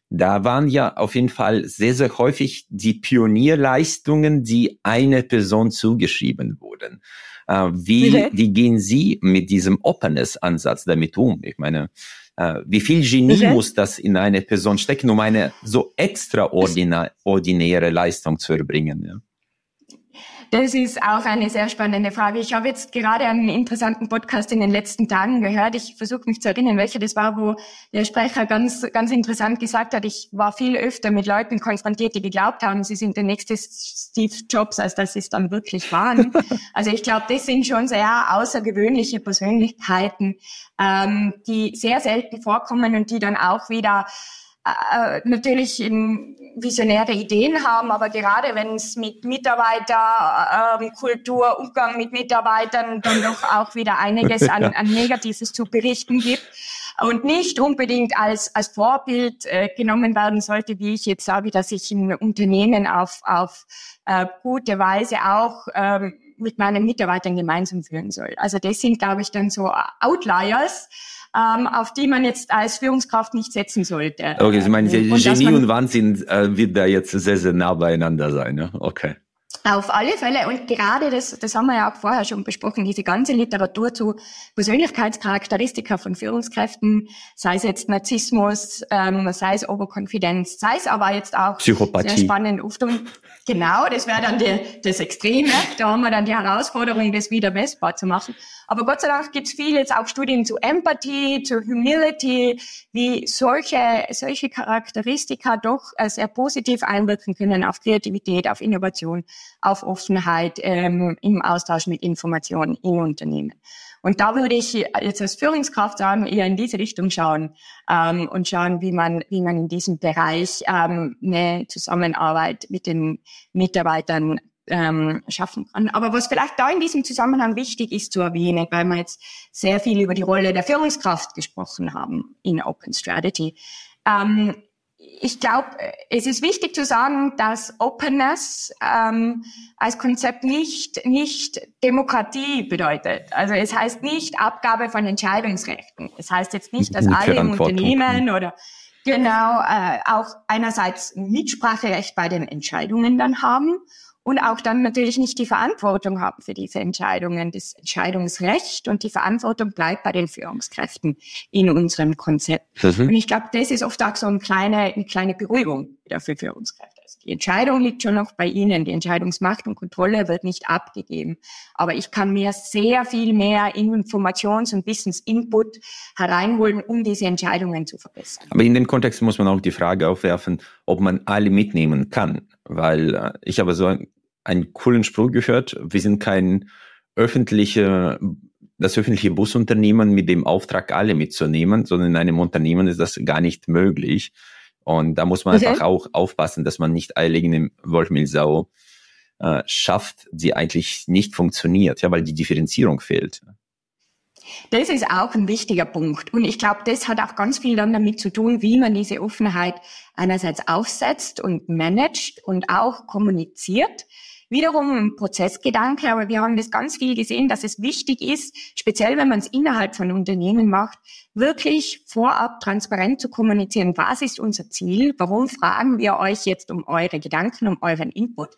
da waren ja auf jeden Fall sehr, sehr häufig die Pionierleistungen, die eine Person zugeschrieben wurden. Äh, wie, okay. wie gehen Sie mit diesem Openness-Ansatz damit um? Ich meine, wie viel Genie okay. muss das in eine Person stecken, um eine so extraordinäre Leistung zu erbringen? Ja? Das ist auch eine sehr spannende Frage. Ich habe jetzt gerade einen interessanten Podcast in den letzten Tagen gehört. Ich versuche mich zu erinnern, welcher das war, wo der Sprecher ganz, ganz interessant gesagt hat, ich war viel öfter mit Leuten konfrontiert, die geglaubt haben, sie sind der nächste Steve Jobs, als dass sie es dann wirklich waren. also ich glaube, das sind schon sehr außergewöhnliche Persönlichkeiten, ähm, die sehr selten vorkommen und die dann auch wieder äh, natürlich in visionäre Ideen haben, aber gerade wenn es mit Mitarbeiter, äh, Kultur, Umgang mit Mitarbeitern dann doch auch wieder einiges an, an Negatives zu berichten gibt und nicht unbedingt als, als Vorbild äh, genommen werden sollte, wie ich jetzt sage, dass ich ein Unternehmen auf, auf äh, gute Weise auch ähm, mit meinen Mitarbeitern gemeinsam führen soll. Also das sind, glaube ich, dann so Outliers, ähm, auf die man jetzt als Führungskraft nicht setzen sollte. Okay, meinen, und Genie und Wahnsinn äh, wird da jetzt sehr, sehr nah beieinander sein. Ja? Okay. Auf alle Fälle. Und gerade das, das haben wir ja auch vorher schon besprochen, diese ganze Literatur zu Persönlichkeitscharakteristika von Führungskräften, sei es jetzt Narzissmus, ähm, sei es Overconfidence, sei es aber jetzt auch Psychopathie. sehr spannend oft und genau, das wäre dann die, das Extreme. Da haben wir dann die Herausforderung, das wieder messbar zu machen. Aber Gott sei Dank gibt es viel jetzt auch Studien zu Empathie, zu Humility, wie solche, solche Charakteristika doch äh, sehr positiv einwirken können auf Kreativität, auf Innovation, auf Offenheit ähm, im Austausch mit Informationen in Unternehmen. Und da würde ich jetzt als Führungskraft sagen, eher in diese Richtung schauen ähm, und schauen, wie man, wie man in diesem Bereich ähm, eine Zusammenarbeit mit den Mitarbeitern ähm, schaffen kann. Aber was vielleicht da in diesem Zusammenhang wichtig ist zu erwähnen, weil wir jetzt sehr viel über die Rolle der Führungskraft gesprochen haben in Open Strategy. Ähm, ich glaube, es ist wichtig zu sagen, dass Openness ähm, als Konzept nicht, nicht Demokratie bedeutet. Also es heißt nicht Abgabe von Entscheidungsrechten. Es heißt jetzt nicht, dass alle im Unternehmen oder genau äh, auch einerseits Mitspracherecht bei den Entscheidungen dann haben und auch dann natürlich nicht die Verantwortung haben für diese Entscheidungen. Das Entscheidungsrecht und die Verantwortung bleibt bei den Führungskräften in unserem Konzept. Mhm. Und ich glaube, das ist oft auch so eine kleine, eine kleine Beruhigung wieder für. Also die Entscheidung liegt schon noch bei Ihnen. Die Entscheidungsmacht und Kontrolle wird nicht abgegeben. Aber ich kann mir sehr viel mehr Informations- und Wissensinput hereinholen, um diese Entscheidungen zu verbessern. Aber in dem Kontext muss man auch die Frage aufwerfen, ob man alle mitnehmen kann. Weil äh, ich habe so ein, einen coolen Spruch gehört. Wir sind kein öffentliche, das öffentliche Busunternehmen mit dem Auftrag, alle mitzunehmen, sondern in einem Unternehmen ist das gar nicht möglich. Und da muss man okay. einfach auch aufpassen, dass man nicht eierlegende Wollmilchsau äh, schafft, die eigentlich nicht funktioniert, ja, weil die Differenzierung fehlt. Das ist auch ein wichtiger Punkt. Und ich glaube, das hat auch ganz viel dann damit zu tun, wie man diese Offenheit einerseits aufsetzt und managt und auch kommuniziert. Wiederum ein Prozessgedanke, aber wir haben das ganz viel gesehen, dass es wichtig ist, speziell wenn man es innerhalb von Unternehmen macht, wirklich vorab transparent zu kommunizieren, was ist unser Ziel, warum fragen wir euch jetzt um eure Gedanken, um euren Input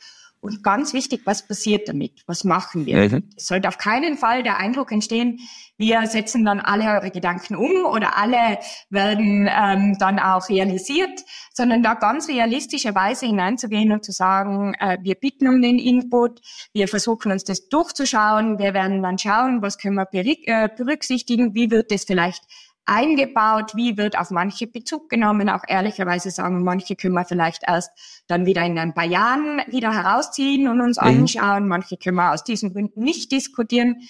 und ganz wichtig, was passiert damit? Was machen wir? Mhm. Es sollte auf keinen Fall der Eindruck entstehen, wir setzen dann alle eure Gedanken um oder alle werden ähm, dann auch realisiert, sondern da ganz realistischerweise hineinzugehen und zu sagen, äh, wir bitten um den Input, wir versuchen uns das durchzuschauen, wir werden dann schauen, was können wir äh, berücksichtigen, wie wird das vielleicht eingebaut, wie wird auf manche Bezug genommen, auch ehrlicherweise sagen, manche können wir vielleicht erst dann wieder in ein paar Jahren wieder herausziehen und uns mhm. anschauen, manche können wir aus diesen Gründen nicht diskutieren.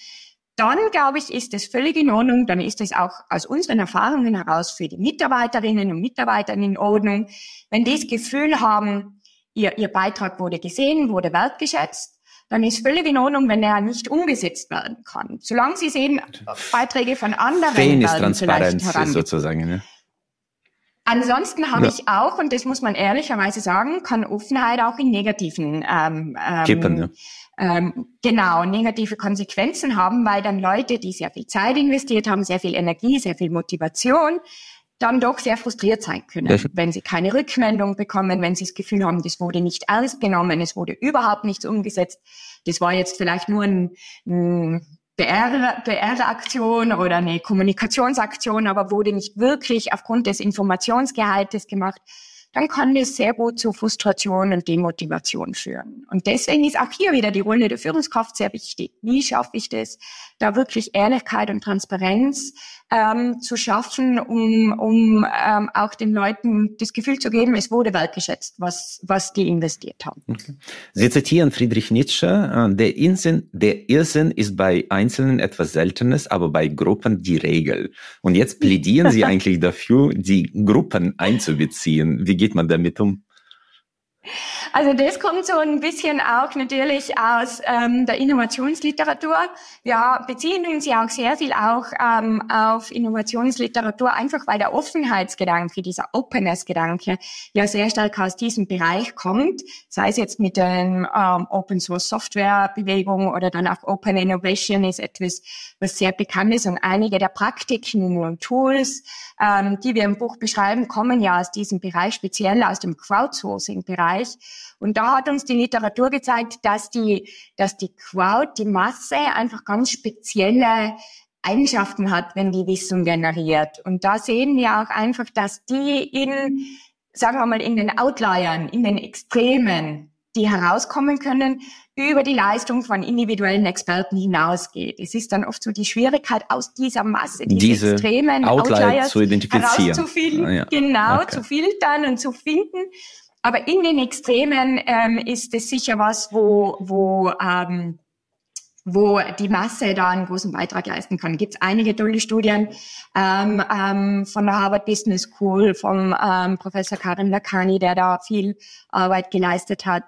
Dann, glaube ich, ist es völlig in Ordnung, dann ist es auch aus unseren Erfahrungen heraus für die Mitarbeiterinnen und Mitarbeiter in Ordnung, wenn die das Gefühl haben, ihr, ihr Beitrag wurde gesehen, wurde wertgeschätzt, dann ist völlig in Ordnung, wenn er nicht umgesetzt werden kann. Solange Sie sehen, Beiträge von anderen Fehlen ist Transparenz sozusagen. Ne? Ansonsten habe ja. ich auch, und das muss man ehrlicherweise sagen, kann Offenheit auch in negativen ähm, ähm, Kippen, ja. ähm, genau negative Konsequenzen haben, weil dann Leute, die sehr viel Zeit investiert haben, sehr viel Energie, sehr viel Motivation, dann doch sehr frustriert sein können, ja. wenn sie keine Rückmeldung bekommen, wenn sie das Gefühl haben, das wurde nicht ernst genommen, es wurde überhaupt nichts umgesetzt. Das war jetzt vielleicht nur ein, ein PR-Aktion oder eine Kommunikationsaktion, aber wurde nicht wirklich aufgrund des Informationsgehaltes gemacht dann kann das sehr gut zu Frustration und Demotivation führen. Und deswegen ist auch hier wieder die Rolle der Führungskraft sehr wichtig. Wie schaffe ich das, da wirklich Ehrlichkeit und Transparenz ähm, zu schaffen, um, um ähm, auch den Leuten das Gefühl zu geben, es wurde wertgeschätzt, was, was die investiert haben. Okay. Sie zitieren Friedrich Nietzsche, äh, der Irrsinn, der Irrsinn ist bei Einzelnen etwas Seltenes, aber bei Gruppen die Regel. Und jetzt plädieren Sie eigentlich dafür, die Gruppen einzubeziehen. Wie geht man damit um? Also das kommt so ein bisschen auch natürlich aus ähm, der Innovationsliteratur. Wir beziehen uns ja auch sehr viel auch ähm, auf Innovationsliteratur, einfach weil der Offenheitsgedanke, dieser Openness-Gedanke ja sehr stark aus diesem Bereich kommt, sei es jetzt mit den ähm, Open Source Software Bewegungen oder dann auch Open Innovation ist etwas, was sehr bekannt ist und einige der Praktiken und Tools, ähm, die wir im Buch beschreiben, kommen ja aus diesem Bereich, speziell aus dem Crowdsourcing-Bereich. Und da hat uns die Literatur gezeigt, dass die, dass die Crowd, die Masse einfach ganz spezielle Eigenschaften hat, wenn die Wissen generiert. Und da sehen wir auch einfach, dass die in, sagen wir mal, in den Outliern, in den Extremen, die herauskommen können, über die Leistung von individuellen Experten hinausgeht. Es ist dann oft so die Schwierigkeit, aus dieser Masse, diese, diese extremen Outlier Outliers zu identifizieren. Herauszufiltern, ah, ja. genau, okay. zu filtern und zu finden. Aber in den Extremen ähm, ist es sicher was, wo, wo, ähm, wo die Masse da einen großen Beitrag leisten kann. Gibt es einige tolle Studien ähm, ähm, von der Harvard Business School, vom ähm, Professor Karim Lakhani, der da viel Arbeit geleistet hat.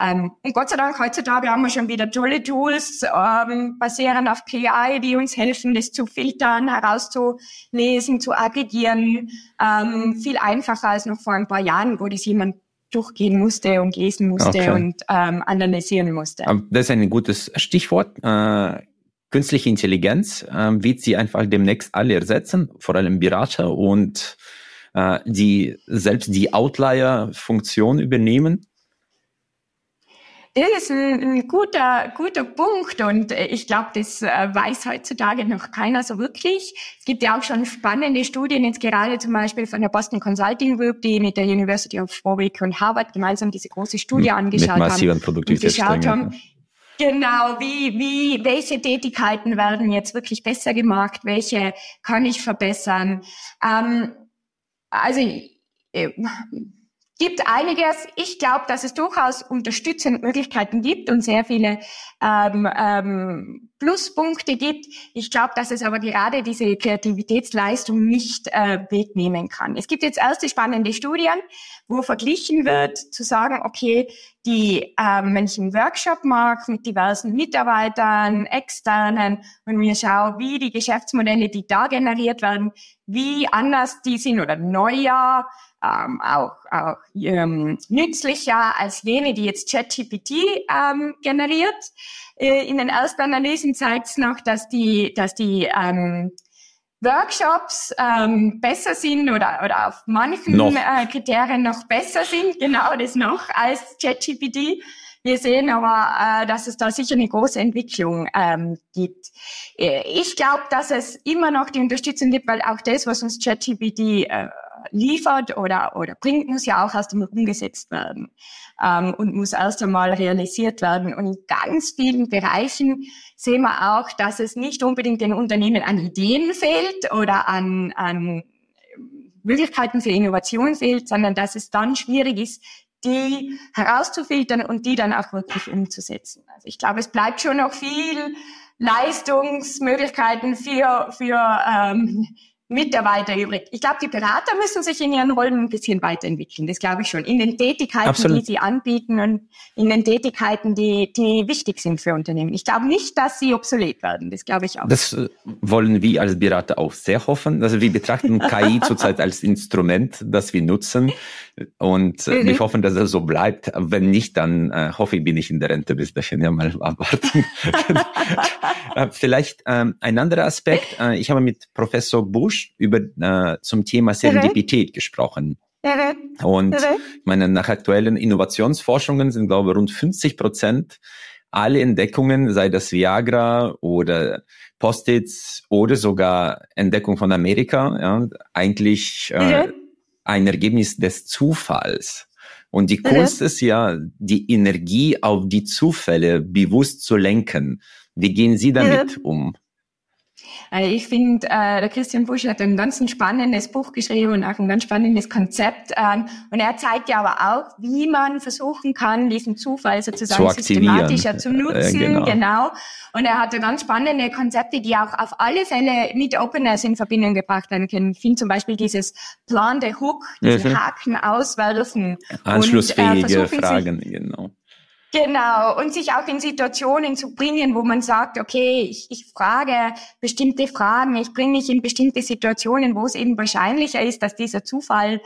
Ähm, und Gott sei Dank, heutzutage haben wir schon wieder tolle Tools, ähm, basierend auf KI, die uns helfen, das zu filtern, herauszulesen, zu aggregieren. Ähm, viel einfacher als noch vor ein paar Jahren, wo das jemand durchgehen musste und lesen musste okay. und ähm, analysieren musste. Das ist ein gutes Stichwort. Äh, künstliche Intelligenz äh, wird sie einfach demnächst alle ersetzen, vor allem Berater und äh, die selbst die Outlier-Funktion übernehmen. Das ist ein, guter, guter Punkt und äh, ich glaube, das äh, weiß heutzutage noch keiner so wirklich. Es gibt ja auch schon spannende Studien, jetzt gerade zum Beispiel von der Boston Consulting Group, die mit der University of Warwick und Harvard gemeinsam diese große Studie angeschaut mit massiven haben. Produktivitätssteigerungen. haben. Genau, wie, wie, welche Tätigkeiten werden jetzt wirklich besser gemacht, welche kann ich verbessern. Ähm, also äh, gibt einiges. Ich glaube, dass es durchaus unterstützende Möglichkeiten gibt und sehr viele ähm, ähm, Pluspunkte gibt. Ich glaube, dass es aber gerade diese Kreativitätsleistung nicht äh, wegnehmen kann. Es gibt jetzt erste spannende Studien, wo verglichen wird, zu sagen, okay, die, ähm, wenn ich einen Workshop mache mit diversen Mitarbeitern, externen und mir schaue, wie die Geschäftsmodelle, die da generiert werden, wie anders die sind oder neuer, ähm, auch, auch ähm, nützlicher als jene, die jetzt ChatGPT ähm, generiert. Äh, in den Erstanalysen zeigt es noch, dass die, dass die ähm, Workshops ähm, besser sind oder, oder auf manchen äh, Kriterien noch besser sind, genau das noch als ChatGPT. Wir sehen aber, äh, dass es da sicher eine große Entwicklung ähm, gibt. Äh, ich glaube, dass es immer noch die Unterstützung gibt, weil auch das, was uns ChatGPT äh, liefert oder, oder bringt, muss ja auch erst einmal umgesetzt werden ähm, und muss erst einmal realisiert werden. Und in ganz vielen Bereichen sehen wir auch, dass es nicht unbedingt den Unternehmen an Ideen fehlt oder an, an Möglichkeiten für Innovation fehlt, sondern dass es dann schwierig ist, die herauszufiltern und die dann auch wirklich umzusetzen. Also ich glaube, es bleibt schon noch viel Leistungsmöglichkeiten für, für ähm, Mitarbeiter übrig. Ich glaube, die Berater müssen sich in ihren Rollen ein bisschen weiterentwickeln. Das glaube ich schon. In den Tätigkeiten, Absolut. die sie anbieten und in den Tätigkeiten, die, die wichtig sind für Unternehmen. Ich glaube nicht, dass sie obsolet werden. Das glaube ich auch. Das äh, wollen wir als Berater auch sehr hoffen. Also wir betrachten KI zurzeit als Instrument, das wir nutzen. Und äh, wir hoffen, dass es so bleibt. Wenn nicht, dann äh, hoffe ich, bin ich in der Rente bis dahin. Ja, mal abwarten. Äh, vielleicht ähm, ein anderer Aspekt. Äh, ich habe mit Professor Busch über äh, zum Thema Serendipität gesprochen. Und ich meine, nach aktuellen Innovationsforschungen sind, glaube ich, rund 50 Prozent alle Entdeckungen, sei das Viagra oder Post-its oder sogar Entdeckung von Amerika, ja, eigentlich äh, ein Ergebnis des Zufalls. Und die Kunst mhm. ist ja, die Energie auf die Zufälle bewusst zu lenken. Wie gehen Sie damit mhm. um? Also ich finde, äh, der Christian Busch hat ein ganz spannendes Buch geschrieben und auch ein ganz spannendes Konzept. Ähm, und er zeigt ja aber auch, wie man versuchen kann, diesen Zufall sozusagen zu systematischer zu nutzen. Äh, genau. genau. Und er hatte ganz spannende Konzepte, die auch auf alle Fälle mit Openness in Verbindung gebracht werden können. Ich finde zum Beispiel dieses Plan the Hook, diesen ja, Haken auswerfen. Anschlussfähige und, äh, Fragen, genau. Genau, und sich auch in Situationen zu bringen, wo man sagt, okay, ich, ich frage bestimmte Fragen, ich bringe mich in bestimmte Situationen, wo es eben wahrscheinlicher ist, dass dieser Zufall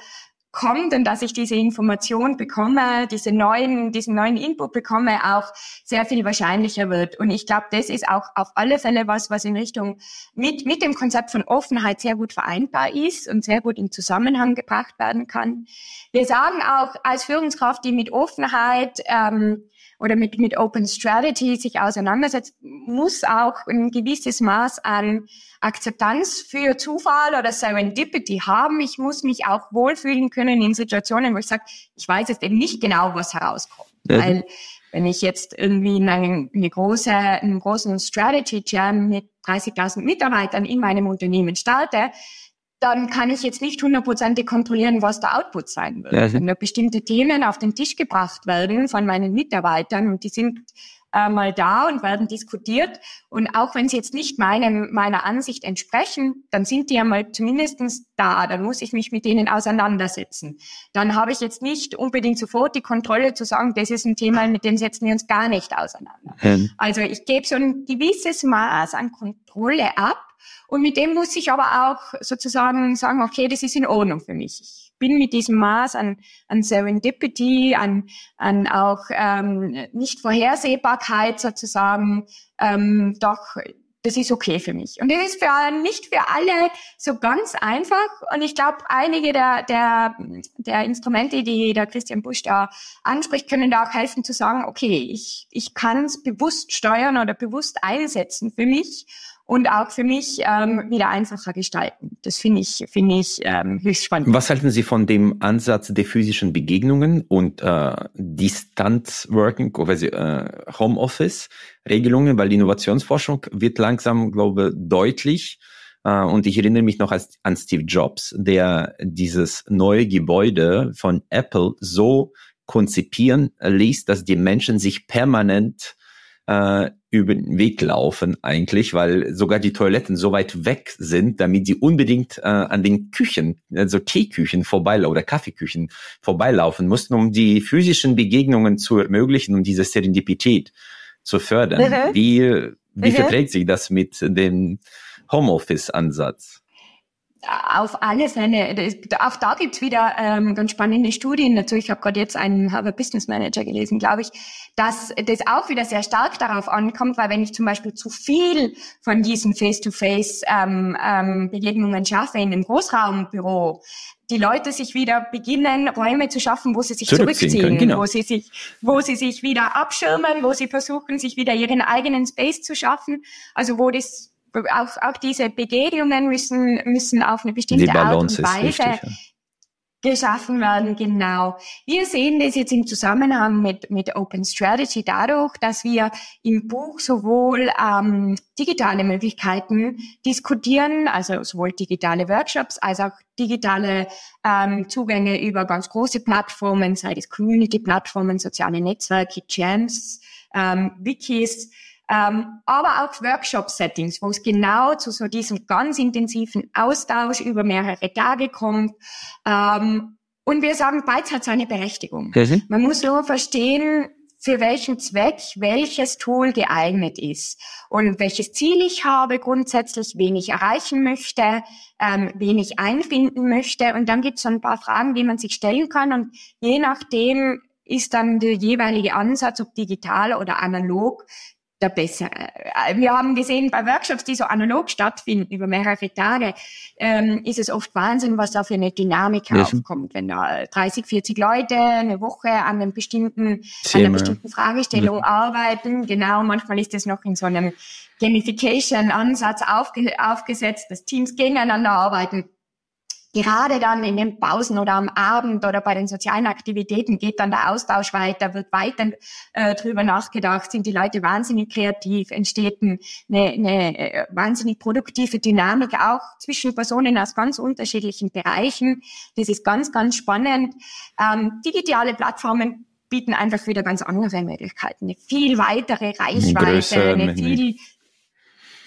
kommt und dass ich diese Information bekomme, diese neuen, diesen neuen Input bekomme, auch sehr viel wahrscheinlicher wird. Und ich glaube, das ist auch auf alle Fälle was, was in Richtung mit, mit dem Konzept von Offenheit sehr gut vereinbar ist und sehr gut in Zusammenhang gebracht werden kann. Wir sagen auch als Führungskraft, die mit Offenheit ähm, oder mit, mit Open Strategy sich auseinandersetzt, muss auch ein gewisses Maß an Akzeptanz für Zufall oder Serendipity haben. Ich muss mich auch wohlfühlen können in Situationen, wo ich sage, ich weiß jetzt eben nicht genau, was herauskommt. Ja. Weil wenn ich jetzt irgendwie in eine, eine große, einen großen Strategy Jam mit 30.000 Mitarbeitern in meinem Unternehmen starte, dann kann ich jetzt nicht hundertprozentig kontrollieren, was der Output sein wird. Ja, Wenn da bestimmte Themen auf den Tisch gebracht werden von meinen Mitarbeitern und die sind äh, mal da und werden diskutiert und auch wenn sie jetzt nicht meinem, meiner Ansicht entsprechen, dann sind die ja mal zumindestens da, dann muss ich mich mit denen auseinandersetzen. Dann habe ich jetzt nicht unbedingt sofort die Kontrolle zu sagen, das ist ein Thema, mit dem setzen wir uns gar nicht auseinander. Hm. Also ich gebe so ein gewisses Maß an Kontrolle ab und mit dem muss ich aber auch sozusagen sagen, okay, das ist in Ordnung für mich. Ich bin mit diesem Maß an, an Serendipity, an, an auch ähm, Nicht-Vorhersehbarkeit sozusagen ähm, doch das ist okay für mich. Und das ist für nicht für alle so ganz einfach. Und ich glaube, einige der, der, der Instrumente, die der Christian Busch da anspricht, können da auch helfen zu sagen, okay, ich, ich kann es bewusst steuern oder bewusst einsetzen für mich und auch für mich ähm, wieder einfacher gestalten. Das finde ich, finde ich ähm, höchst spannend. Was halten Sie von dem Ansatz der physischen Begegnungen und äh, Working oder äh, Homeoffice-Regelungen? Weil die Innovationsforschung wird langsam, glaube deutlich. Äh, und ich erinnere mich noch an Steve Jobs, der dieses neue Gebäude von Apple so konzipieren ließ, dass die Menschen sich permanent äh, über den Weg laufen eigentlich, weil sogar die Toiletten so weit weg sind, damit sie unbedingt äh, an den Küchen, also Teeküchen vorbeilaufen oder Kaffeeküchen vorbeilaufen mussten, um die physischen Begegnungen zu ermöglichen und diese Serendipität zu fördern. Mhm. Wie, wie mhm. verträgt sich das mit dem Homeoffice-Ansatz? Auf alle Fälle, auch da gibt's wieder ähm, ganz spannende Studien dazu. Ich habe gerade jetzt einen Harvard Business Manager gelesen, glaube ich, dass das auch wieder sehr stark darauf ankommt, weil wenn ich zum Beispiel zu viel von diesen Face-to-Face ähm, ähm, Begegnungen schaffe in einem Großraumbüro, die Leute sich wieder beginnen, Räume zu schaffen, wo sie sich zurückziehen, zurückziehen genau. wo sie sich, wo sie sich wieder abschirmen, wo sie versuchen, sich wieder ihren eigenen Space zu schaffen, also wo das auch, auch diese Begegnungen müssen, müssen auf eine bestimmte Art und Weise ja. geschaffen werden. Genau. Wir sehen das jetzt im Zusammenhang mit, mit Open Strategy dadurch, dass wir im Buch sowohl ähm, digitale Möglichkeiten diskutieren, also sowohl digitale Workshops als auch digitale ähm, Zugänge über ganz große Plattformen, sei es Community-Plattformen, soziale Netzwerke, Jams, ähm, Wikis, ähm, aber auch Workshop-Settings, wo es genau zu so diesem ganz intensiven Austausch über mehrere Tage kommt. Ähm, und wir sagen, beides hat seine Berechtigung. Mhm. Man muss nur verstehen, für welchen Zweck welches Tool geeignet ist und welches Ziel ich habe grundsätzlich, wen ich erreichen möchte, ähm, wen ich einfinden möchte. Und dann gibt es so ein paar Fragen, die man sich stellen kann. Und je nachdem ist dann der jeweilige Ansatz, ob digital oder analog, der bessere. Äh, wir haben gesehen, bei Workshops, die so analog stattfinden, über mehrere Tage, ähm, ist es oft Wahnsinn, was da für eine Dynamik ja. aufkommt. Wenn da 30, 40 Leute eine Woche an, einem bestimmten, an einer bestimmten Fragestellung ja. arbeiten, genau, manchmal ist es noch in so einem Gamification-Ansatz aufge aufgesetzt, dass Teams gegeneinander arbeiten gerade dann in den Pausen oder am Abend oder bei den sozialen Aktivitäten geht dann der Austausch weiter, wird weiter äh, drüber nachgedacht, sind die Leute wahnsinnig kreativ, entsteht eine, eine äh, wahnsinnig produktive Dynamik auch zwischen Personen aus ganz unterschiedlichen Bereichen. Das ist ganz, ganz spannend. Ähm, digitale Plattformen bieten einfach wieder ganz andere Möglichkeiten, eine viel weitere Reichweite, eine viel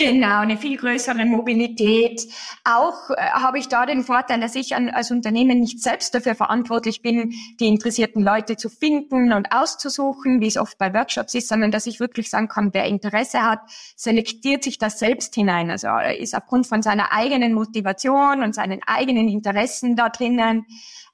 Genau, eine viel größere Mobilität. Auch äh, habe ich da den Vorteil, dass ich an, als Unternehmen nicht selbst dafür verantwortlich bin, die interessierten Leute zu finden und auszusuchen, wie es oft bei Workshops ist, sondern dass ich wirklich sagen kann, wer Interesse hat, selektiert sich das selbst hinein. Also er ist aufgrund von seiner eigenen Motivation und seinen eigenen Interessen da drinnen.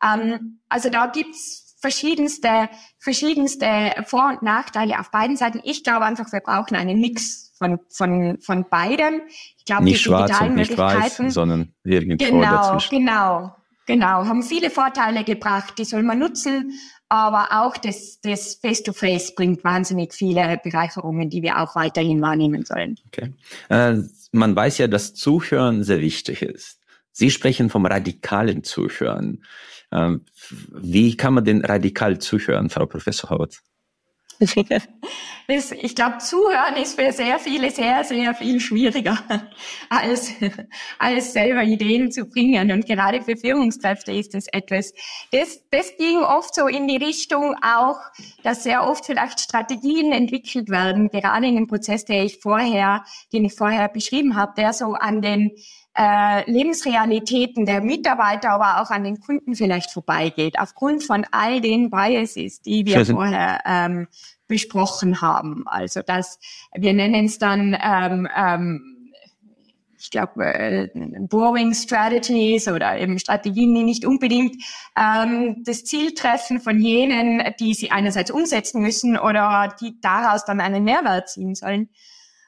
Ähm, also da gibt's verschiedenste, verschiedenste Vor- und Nachteile auf beiden Seiten. Ich glaube einfach, wir brauchen einen Mix von, von, von beidem. Ich glaube, nicht die schwarz und nicht weiß, sondern irgendwo genau, dazwischen. Genau, genau. Haben viele Vorteile gebracht, die soll man nutzen. Aber auch das, das Face-to-Face -face bringt wahnsinnig viele Bereicherungen, die wir auch weiterhin wahrnehmen sollen. Okay. Äh, man weiß ja, dass Zuhören sehr wichtig ist. Sie sprechen vom radikalen Zuhören. Ähm, wie kann man denn radikal zuhören, Frau Professor Howard? Das, ich glaube, zuhören ist für sehr viele sehr, sehr viel schwieriger, als, als selber Ideen zu bringen. Und gerade für Führungskräfte ist das etwas. Das, das ging oft so in die Richtung auch, dass sehr oft vielleicht Strategien entwickelt werden, gerade in dem Prozess, der ich vorher, den ich vorher beschrieben habe, der so an den äh, Lebensrealitäten der Mitarbeiter, aber auch an den Kunden vielleicht vorbeigeht, aufgrund von all den Biases, die wir vorher ähm, besprochen haben. Also dass wir nennen es dann ähm, ähm, ich glaube, äh, Borrowing Strategies oder eben Strategien, die nicht unbedingt ähm, das Ziel treffen von jenen, die sie einerseits umsetzen müssen oder die daraus dann einen Mehrwert ziehen sollen.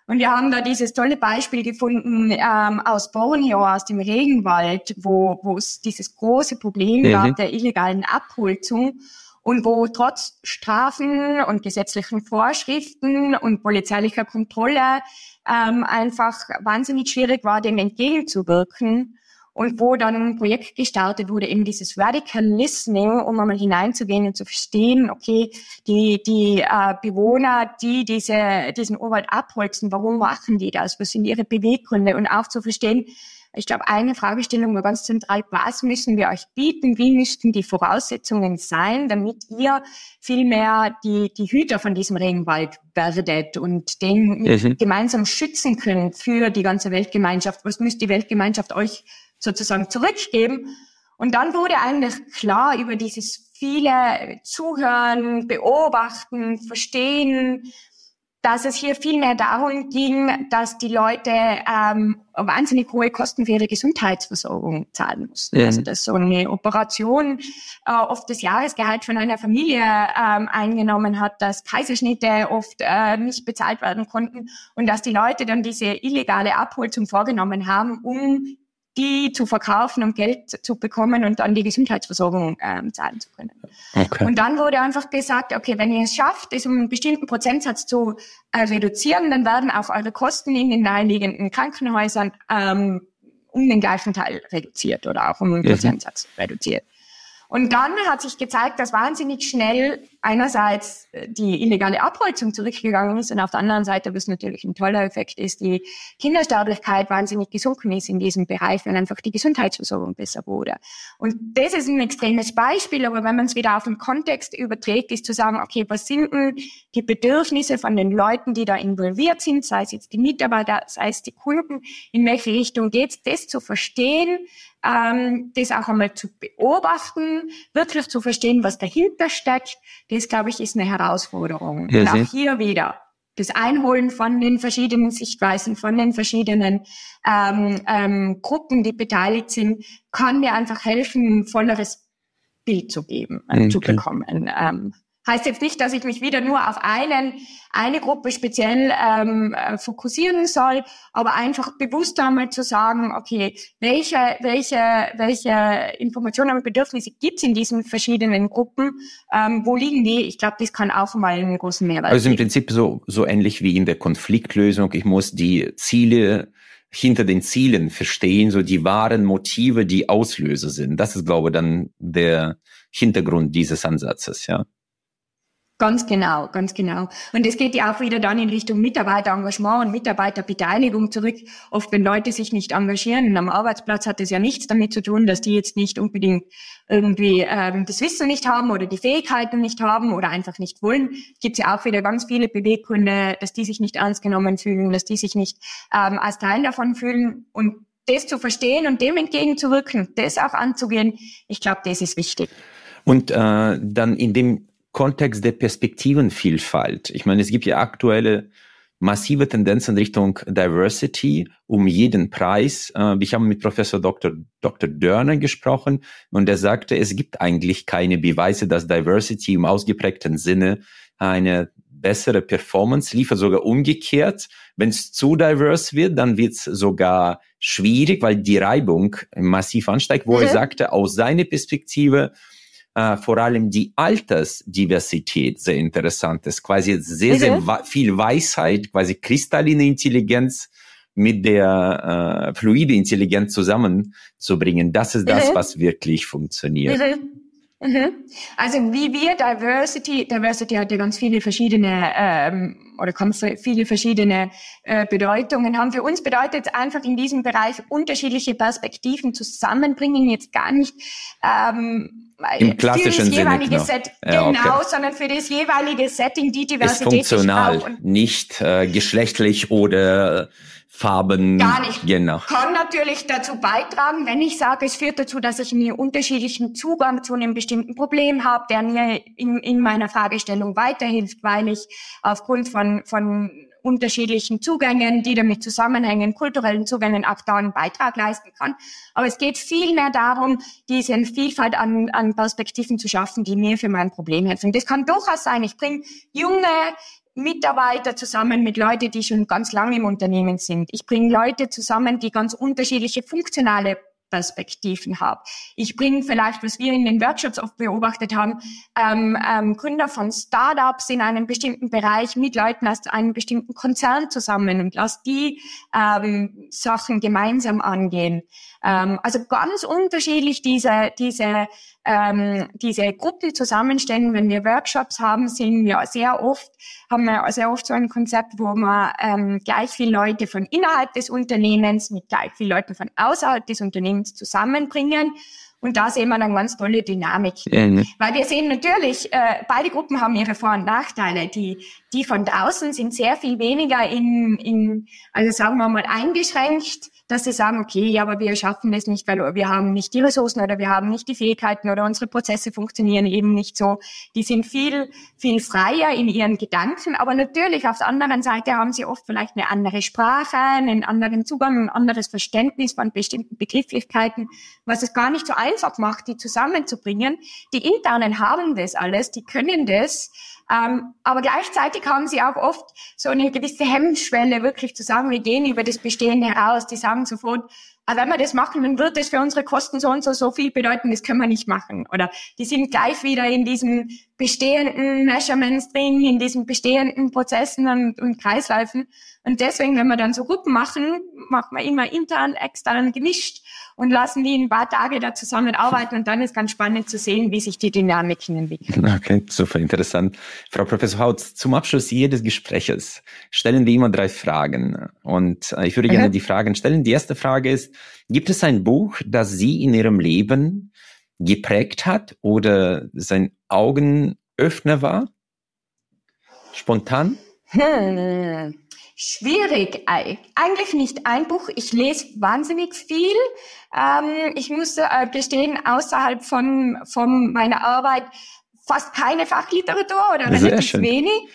Und wir haben da dieses tolle Beispiel gefunden ähm, aus Borneo, aus dem Regenwald, wo, es dieses große Problem mhm. gab der illegalen Abholzung und wo trotz Strafen und gesetzlichen Vorschriften und polizeilicher Kontrolle ähm, einfach wahnsinnig schwierig war, dem entgegenzuwirken und wo dann ein Projekt gestartet wurde, eben dieses Radical Listening, um einmal hineinzugehen und zu verstehen, okay, die, die äh, Bewohner, die diese, diesen Urwald abholzen, warum machen die das? Was sind ihre Beweggründe? Und auch zu verstehen, ich glaube, eine Fragestellung war ganz zentral, was müssen wir euch bieten? Wie müssten die Voraussetzungen sein, damit ihr vielmehr die, die Hüter von diesem Regenwald werdet und den mhm. gemeinsam schützen könnt für die ganze Weltgemeinschaft? Was müsste die Weltgemeinschaft euch sozusagen zurückgeben. Und dann wurde eigentlich klar über dieses viele Zuhören, Beobachten, Verstehen, dass es hier viel mehr darum ging, dass die Leute ähm, wahnsinnig hohe Kosten für ihre Gesundheitsversorgung zahlen mussten. Ja. Also dass so eine Operation äh, oft das Jahresgehalt von einer Familie ähm, eingenommen hat, dass Kaiserschnitte oft äh, nicht bezahlt werden konnten und dass die Leute dann diese illegale Abholzung vorgenommen haben, um die zu verkaufen, um Geld zu bekommen und dann die Gesundheitsversorgung ähm, zahlen zu können. Okay. Und dann wurde einfach gesagt, okay, wenn ihr es schafft, es um einen bestimmten Prozentsatz zu äh, reduzieren, dann werden auch eure Kosten in den naheliegenden Krankenhäusern ähm, um den gleichen Teil reduziert oder auch um einen Prozentsatz reduziert. Und dann hat sich gezeigt, dass wahnsinnig schnell einerseits äh, die illegale Abholzung zurückgegangen ist und auf der anderen Seite, was natürlich ein toller Effekt ist, die Kindersterblichkeit wahnsinnig gesunken ist in diesem Bereich, weil einfach die Gesundheitsversorgung besser wurde. Und das ist ein extremes Beispiel, aber wenn man es wieder auf den Kontext überträgt, ist zu sagen, okay, was sind denn die Bedürfnisse von den Leuten, die da involviert sind, sei es jetzt die Mitarbeiter, sei es die Kunden, in welche Richtung geht's, das zu verstehen, ähm, das auch einmal zu beobachten, wirklich zu verstehen, was dahinter steckt, das, glaube ich, ist eine Herausforderung. Ja, Und auch hier wieder das Einholen von den verschiedenen Sichtweisen, von den verschiedenen ähm, ähm, Gruppen, die beteiligt sind, kann mir einfach helfen, ein volleres Bild zu geben, äh, okay. zu bekommen. Ähm, Heißt jetzt nicht, dass ich mich wieder nur auf einen, eine Gruppe speziell ähm, äh, fokussieren soll, aber einfach bewusst einmal zu sagen, okay, welche, welche, welche Informationen und Bedürfnisse gibt es in diesen verschiedenen Gruppen, ähm, wo liegen die? Ich glaube, das kann auch mal einen großen Mehrwert Also im Prinzip so, so ähnlich wie in der Konfliktlösung. Ich muss die Ziele hinter den Zielen verstehen, so die wahren Motive, die Auslöser sind. Das ist, glaube ich, dann der Hintergrund dieses Ansatzes, ja. Ganz genau, ganz genau. Und es geht ja auch wieder dann in Richtung Mitarbeiterengagement und Mitarbeiterbeteiligung zurück. Oft, wenn Leute sich nicht engagieren am Arbeitsplatz, hat es ja nichts damit zu tun, dass die jetzt nicht unbedingt irgendwie ähm, das Wissen nicht haben oder die Fähigkeiten nicht haben oder einfach nicht wollen. Gibt ja auch wieder ganz viele Beweggründe, dass die sich nicht ernst genommen fühlen, dass die sich nicht ähm, als Teil davon fühlen. Und das zu verstehen und dem entgegenzuwirken, das auch anzugehen, ich glaube, das ist wichtig. Und äh, dann in dem Kontext der Perspektivenvielfalt. Ich meine, es gibt ja aktuelle massive Tendenzen Richtung Diversity um jeden Preis. Äh, ich habe mit Professor Dr. Dr. Dörner gesprochen und er sagte, es gibt eigentlich keine Beweise, dass Diversity im ausgeprägten Sinne eine bessere Performance liefert, sogar umgekehrt. Wenn es zu diverse wird, dann wird es sogar schwierig, weil die Reibung massiv ansteigt, wo mhm. er sagte, aus seiner Perspektive, äh, vor allem die Altersdiversität sehr interessant ist. Quasi sehr, mhm. sehr viel Weisheit, quasi kristalline Intelligenz mit der äh, fluide Intelligenz zusammenzubringen. Das ist das, mhm. was wirklich funktioniert. Mhm. Mhm. Also wie wir Diversity, Diversity hat ja ganz viele verschiedene ähm, oder kann viele verschiedene äh, Bedeutungen haben. Für uns bedeutet einfach in diesem Bereich unterschiedliche Perspektiven zusammenbringen, jetzt gar nicht ähm, im klassischen für das jeweilige Sinne, Set, ja, genau, okay. sondern für das jeweilige Setting die Diversität. Ist funktional, nicht äh, geschlechtlich oder Farben. Gar nicht. Genau. Kann natürlich dazu beitragen, wenn ich sage, es führt dazu, dass ich einen unterschiedlichen Zugang zu einem bestimmten Problem habe, der mir in, in meiner Fragestellung weiterhilft, weil ich aufgrund von, von unterschiedlichen Zugängen, die damit zusammenhängen, kulturellen Zugängen auch da einen Beitrag leisten kann. Aber es geht viel darum, diese Vielfalt an, an Perspektiven zu schaffen, die mir für mein Problem helfen. Das kann durchaus sein. Ich bringe junge Mitarbeiter zusammen mit Leuten, die schon ganz lange im Unternehmen sind. Ich bringe Leute zusammen, die ganz unterschiedliche funktionale Perspektiven habe. Ich bringe vielleicht, was wir in den Workshops oft beobachtet haben, ähm, ähm, Gründer von Startups in einem bestimmten Bereich mit Leuten aus einem bestimmten Konzern zusammen und lass die ähm, Sachen gemeinsam angehen. Ähm, also ganz unterschiedlich diese, diese, ähm, diese Gruppen zusammenstellen, wenn wir Workshops haben, sind ja sehr oft, haben wir sehr oft so ein Konzept, wo wir ähm, gleich viele Leute von innerhalb des Unternehmens mit gleich vielen Leuten von außerhalb des Unternehmens zusammenbringen. Und da sehen wir dann ganz tolle Dynamik. Mhm. Weil wir sehen natürlich, äh, beide Gruppen haben ihre Vor- und Nachteile. Die, die von draußen sind sehr viel weniger in, in, also sagen wir mal, eingeschränkt dass sie sagen, okay, ja, aber wir schaffen es nicht, weil wir haben nicht die Ressourcen oder wir haben nicht die Fähigkeiten oder unsere Prozesse funktionieren eben nicht so. Die sind viel, viel freier in ihren Gedanken, aber natürlich auf der anderen Seite haben sie oft vielleicht eine andere Sprache, einen anderen Zugang, ein anderes Verständnis von bestimmten Begrifflichkeiten, was es gar nicht so einfach macht, die zusammenzubringen. Die Internen haben das alles, die können das, ähm, aber gleichzeitig haben sie auch oft so eine gewisse Hemmschwelle, wirklich zu sagen, wir gehen über das Bestehende heraus. Die sagen sofort, aber wenn wir das machen, dann wird das für unsere Kosten so und so so viel bedeuten, das können wir nicht machen. Oder die sind gleich wieder in diesen bestehenden Measurements drin, in diesen bestehenden Prozessen und, und Kreisläufen. Und deswegen, wenn wir dann so Gruppen machen, machen wir immer intern, extern gemischt und lassen die ein paar Tage da zusammenarbeiten und dann ist ganz spannend zu sehen, wie sich die Dynamiken entwickeln. Okay, super interessant. Frau Professor Hautz, zum Abschluss jedes Gespräches stellen wir immer drei Fragen und äh, ich würde gerne mhm. die Fragen stellen. Die erste Frage ist, gibt es ein Buch, das Sie in Ihrem Leben geprägt hat oder sein Augenöffner war? Spontan? Hm. Schwierig. Eigentlich nicht ein Buch. Ich lese wahnsinnig viel. Ähm, ich muss äh, gestehen, außerhalb von, von meiner Arbeit fast keine Fachliteratur oder Sehr relativ schön. wenig.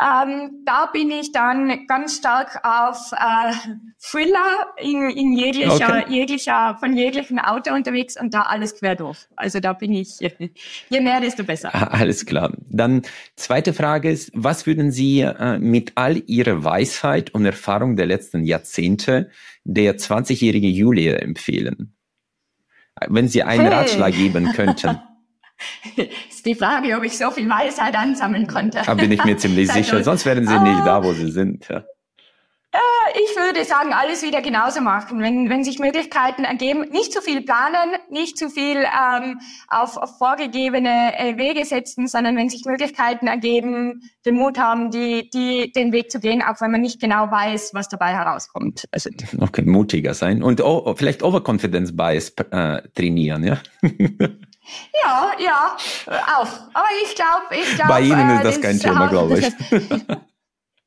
Ähm, da bin ich dann ganz stark auf äh, Thriller in, in jeglicher, okay. jeglicher, von jeglichen Auto unterwegs und da alles quer durch. Also da bin ich, je mehr, desto besser. Ah, alles klar. Dann zweite Frage ist, was würden Sie äh, mit all Ihrer Weisheit und Erfahrung der letzten Jahrzehnte der 20-jährige Julia empfehlen? Wenn Sie einen hey. Ratschlag geben könnten. ist die Frage, ob ich so viel Weisheit ansammeln konnte. Da bin ich mir ziemlich sicher. Sonst wären sie nicht da, wo sie sind. Ja. Ich würde sagen, alles wieder genauso machen. Wenn, wenn sich Möglichkeiten ergeben, nicht zu viel planen, nicht zu viel ähm, auf, auf vorgegebene äh, Wege setzen, sondern wenn sich Möglichkeiten ergeben, den Mut haben, die, die, den Weg zu gehen, auch wenn man nicht genau weiß, was dabei herauskommt. Also, okay, mutiger sein und oh, vielleicht Overconfidence Bias äh, trainieren, ja? ja, ja, auch. Aber ich glaube, ich glaube. Bei Ihnen ist das äh, kein Thema, glaube ich.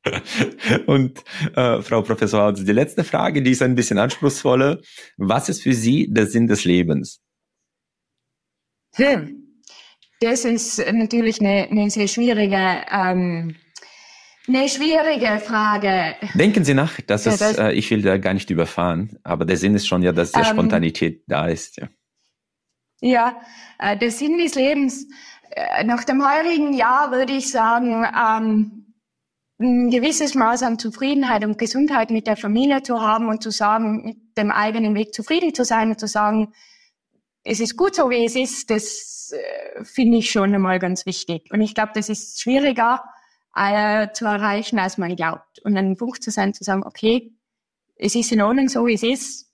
Und äh, Frau Professor Hautz, die letzte Frage, die ist ein bisschen anspruchsvoller. Was ist für Sie der Sinn des Lebens? Hm. Das ist natürlich eine, eine sehr schwierige, ähm, eine schwierige Frage. Denken Sie nach, dass ja, das, äh, ich will da gar nicht überfahren, aber der Sinn ist schon ja, dass der ähm, Spontanität da ist. Ja, ja äh, der Sinn des Lebens. Äh, nach dem heurigen Jahr würde ich sagen, ähm, ein gewisses Maß an Zufriedenheit und Gesundheit mit der Familie zu haben und zu sagen, mit dem eigenen Weg zufrieden zu sein und zu sagen, es ist gut so, wie es ist, das äh, finde ich schon einmal ganz wichtig. Und ich glaube, das ist schwieriger äh, zu erreichen, als man glaubt. Und an einem Punkt zu sein, zu sagen, okay, es ist in Ordnung, so wie es ist,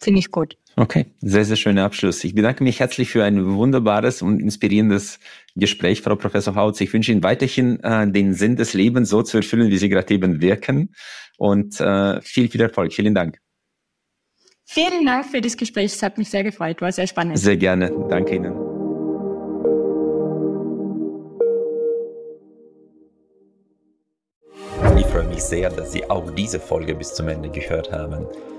finde ich gut. Okay, sehr, sehr schöner Abschluss. Ich bedanke mich herzlich für ein wunderbares und inspirierendes Gespräch, Frau Professor Hautz. Ich wünsche Ihnen weiterhin äh, den Sinn des Lebens so zu erfüllen, wie Sie gerade eben wirken. Und äh, viel, viel Erfolg. Vielen Dank. Vielen Dank für das Gespräch. Es hat mich sehr gefreut. War sehr spannend. Sehr gerne. Danke Ihnen. Ich freue mich sehr, dass Sie auch diese Folge bis zum Ende gehört haben.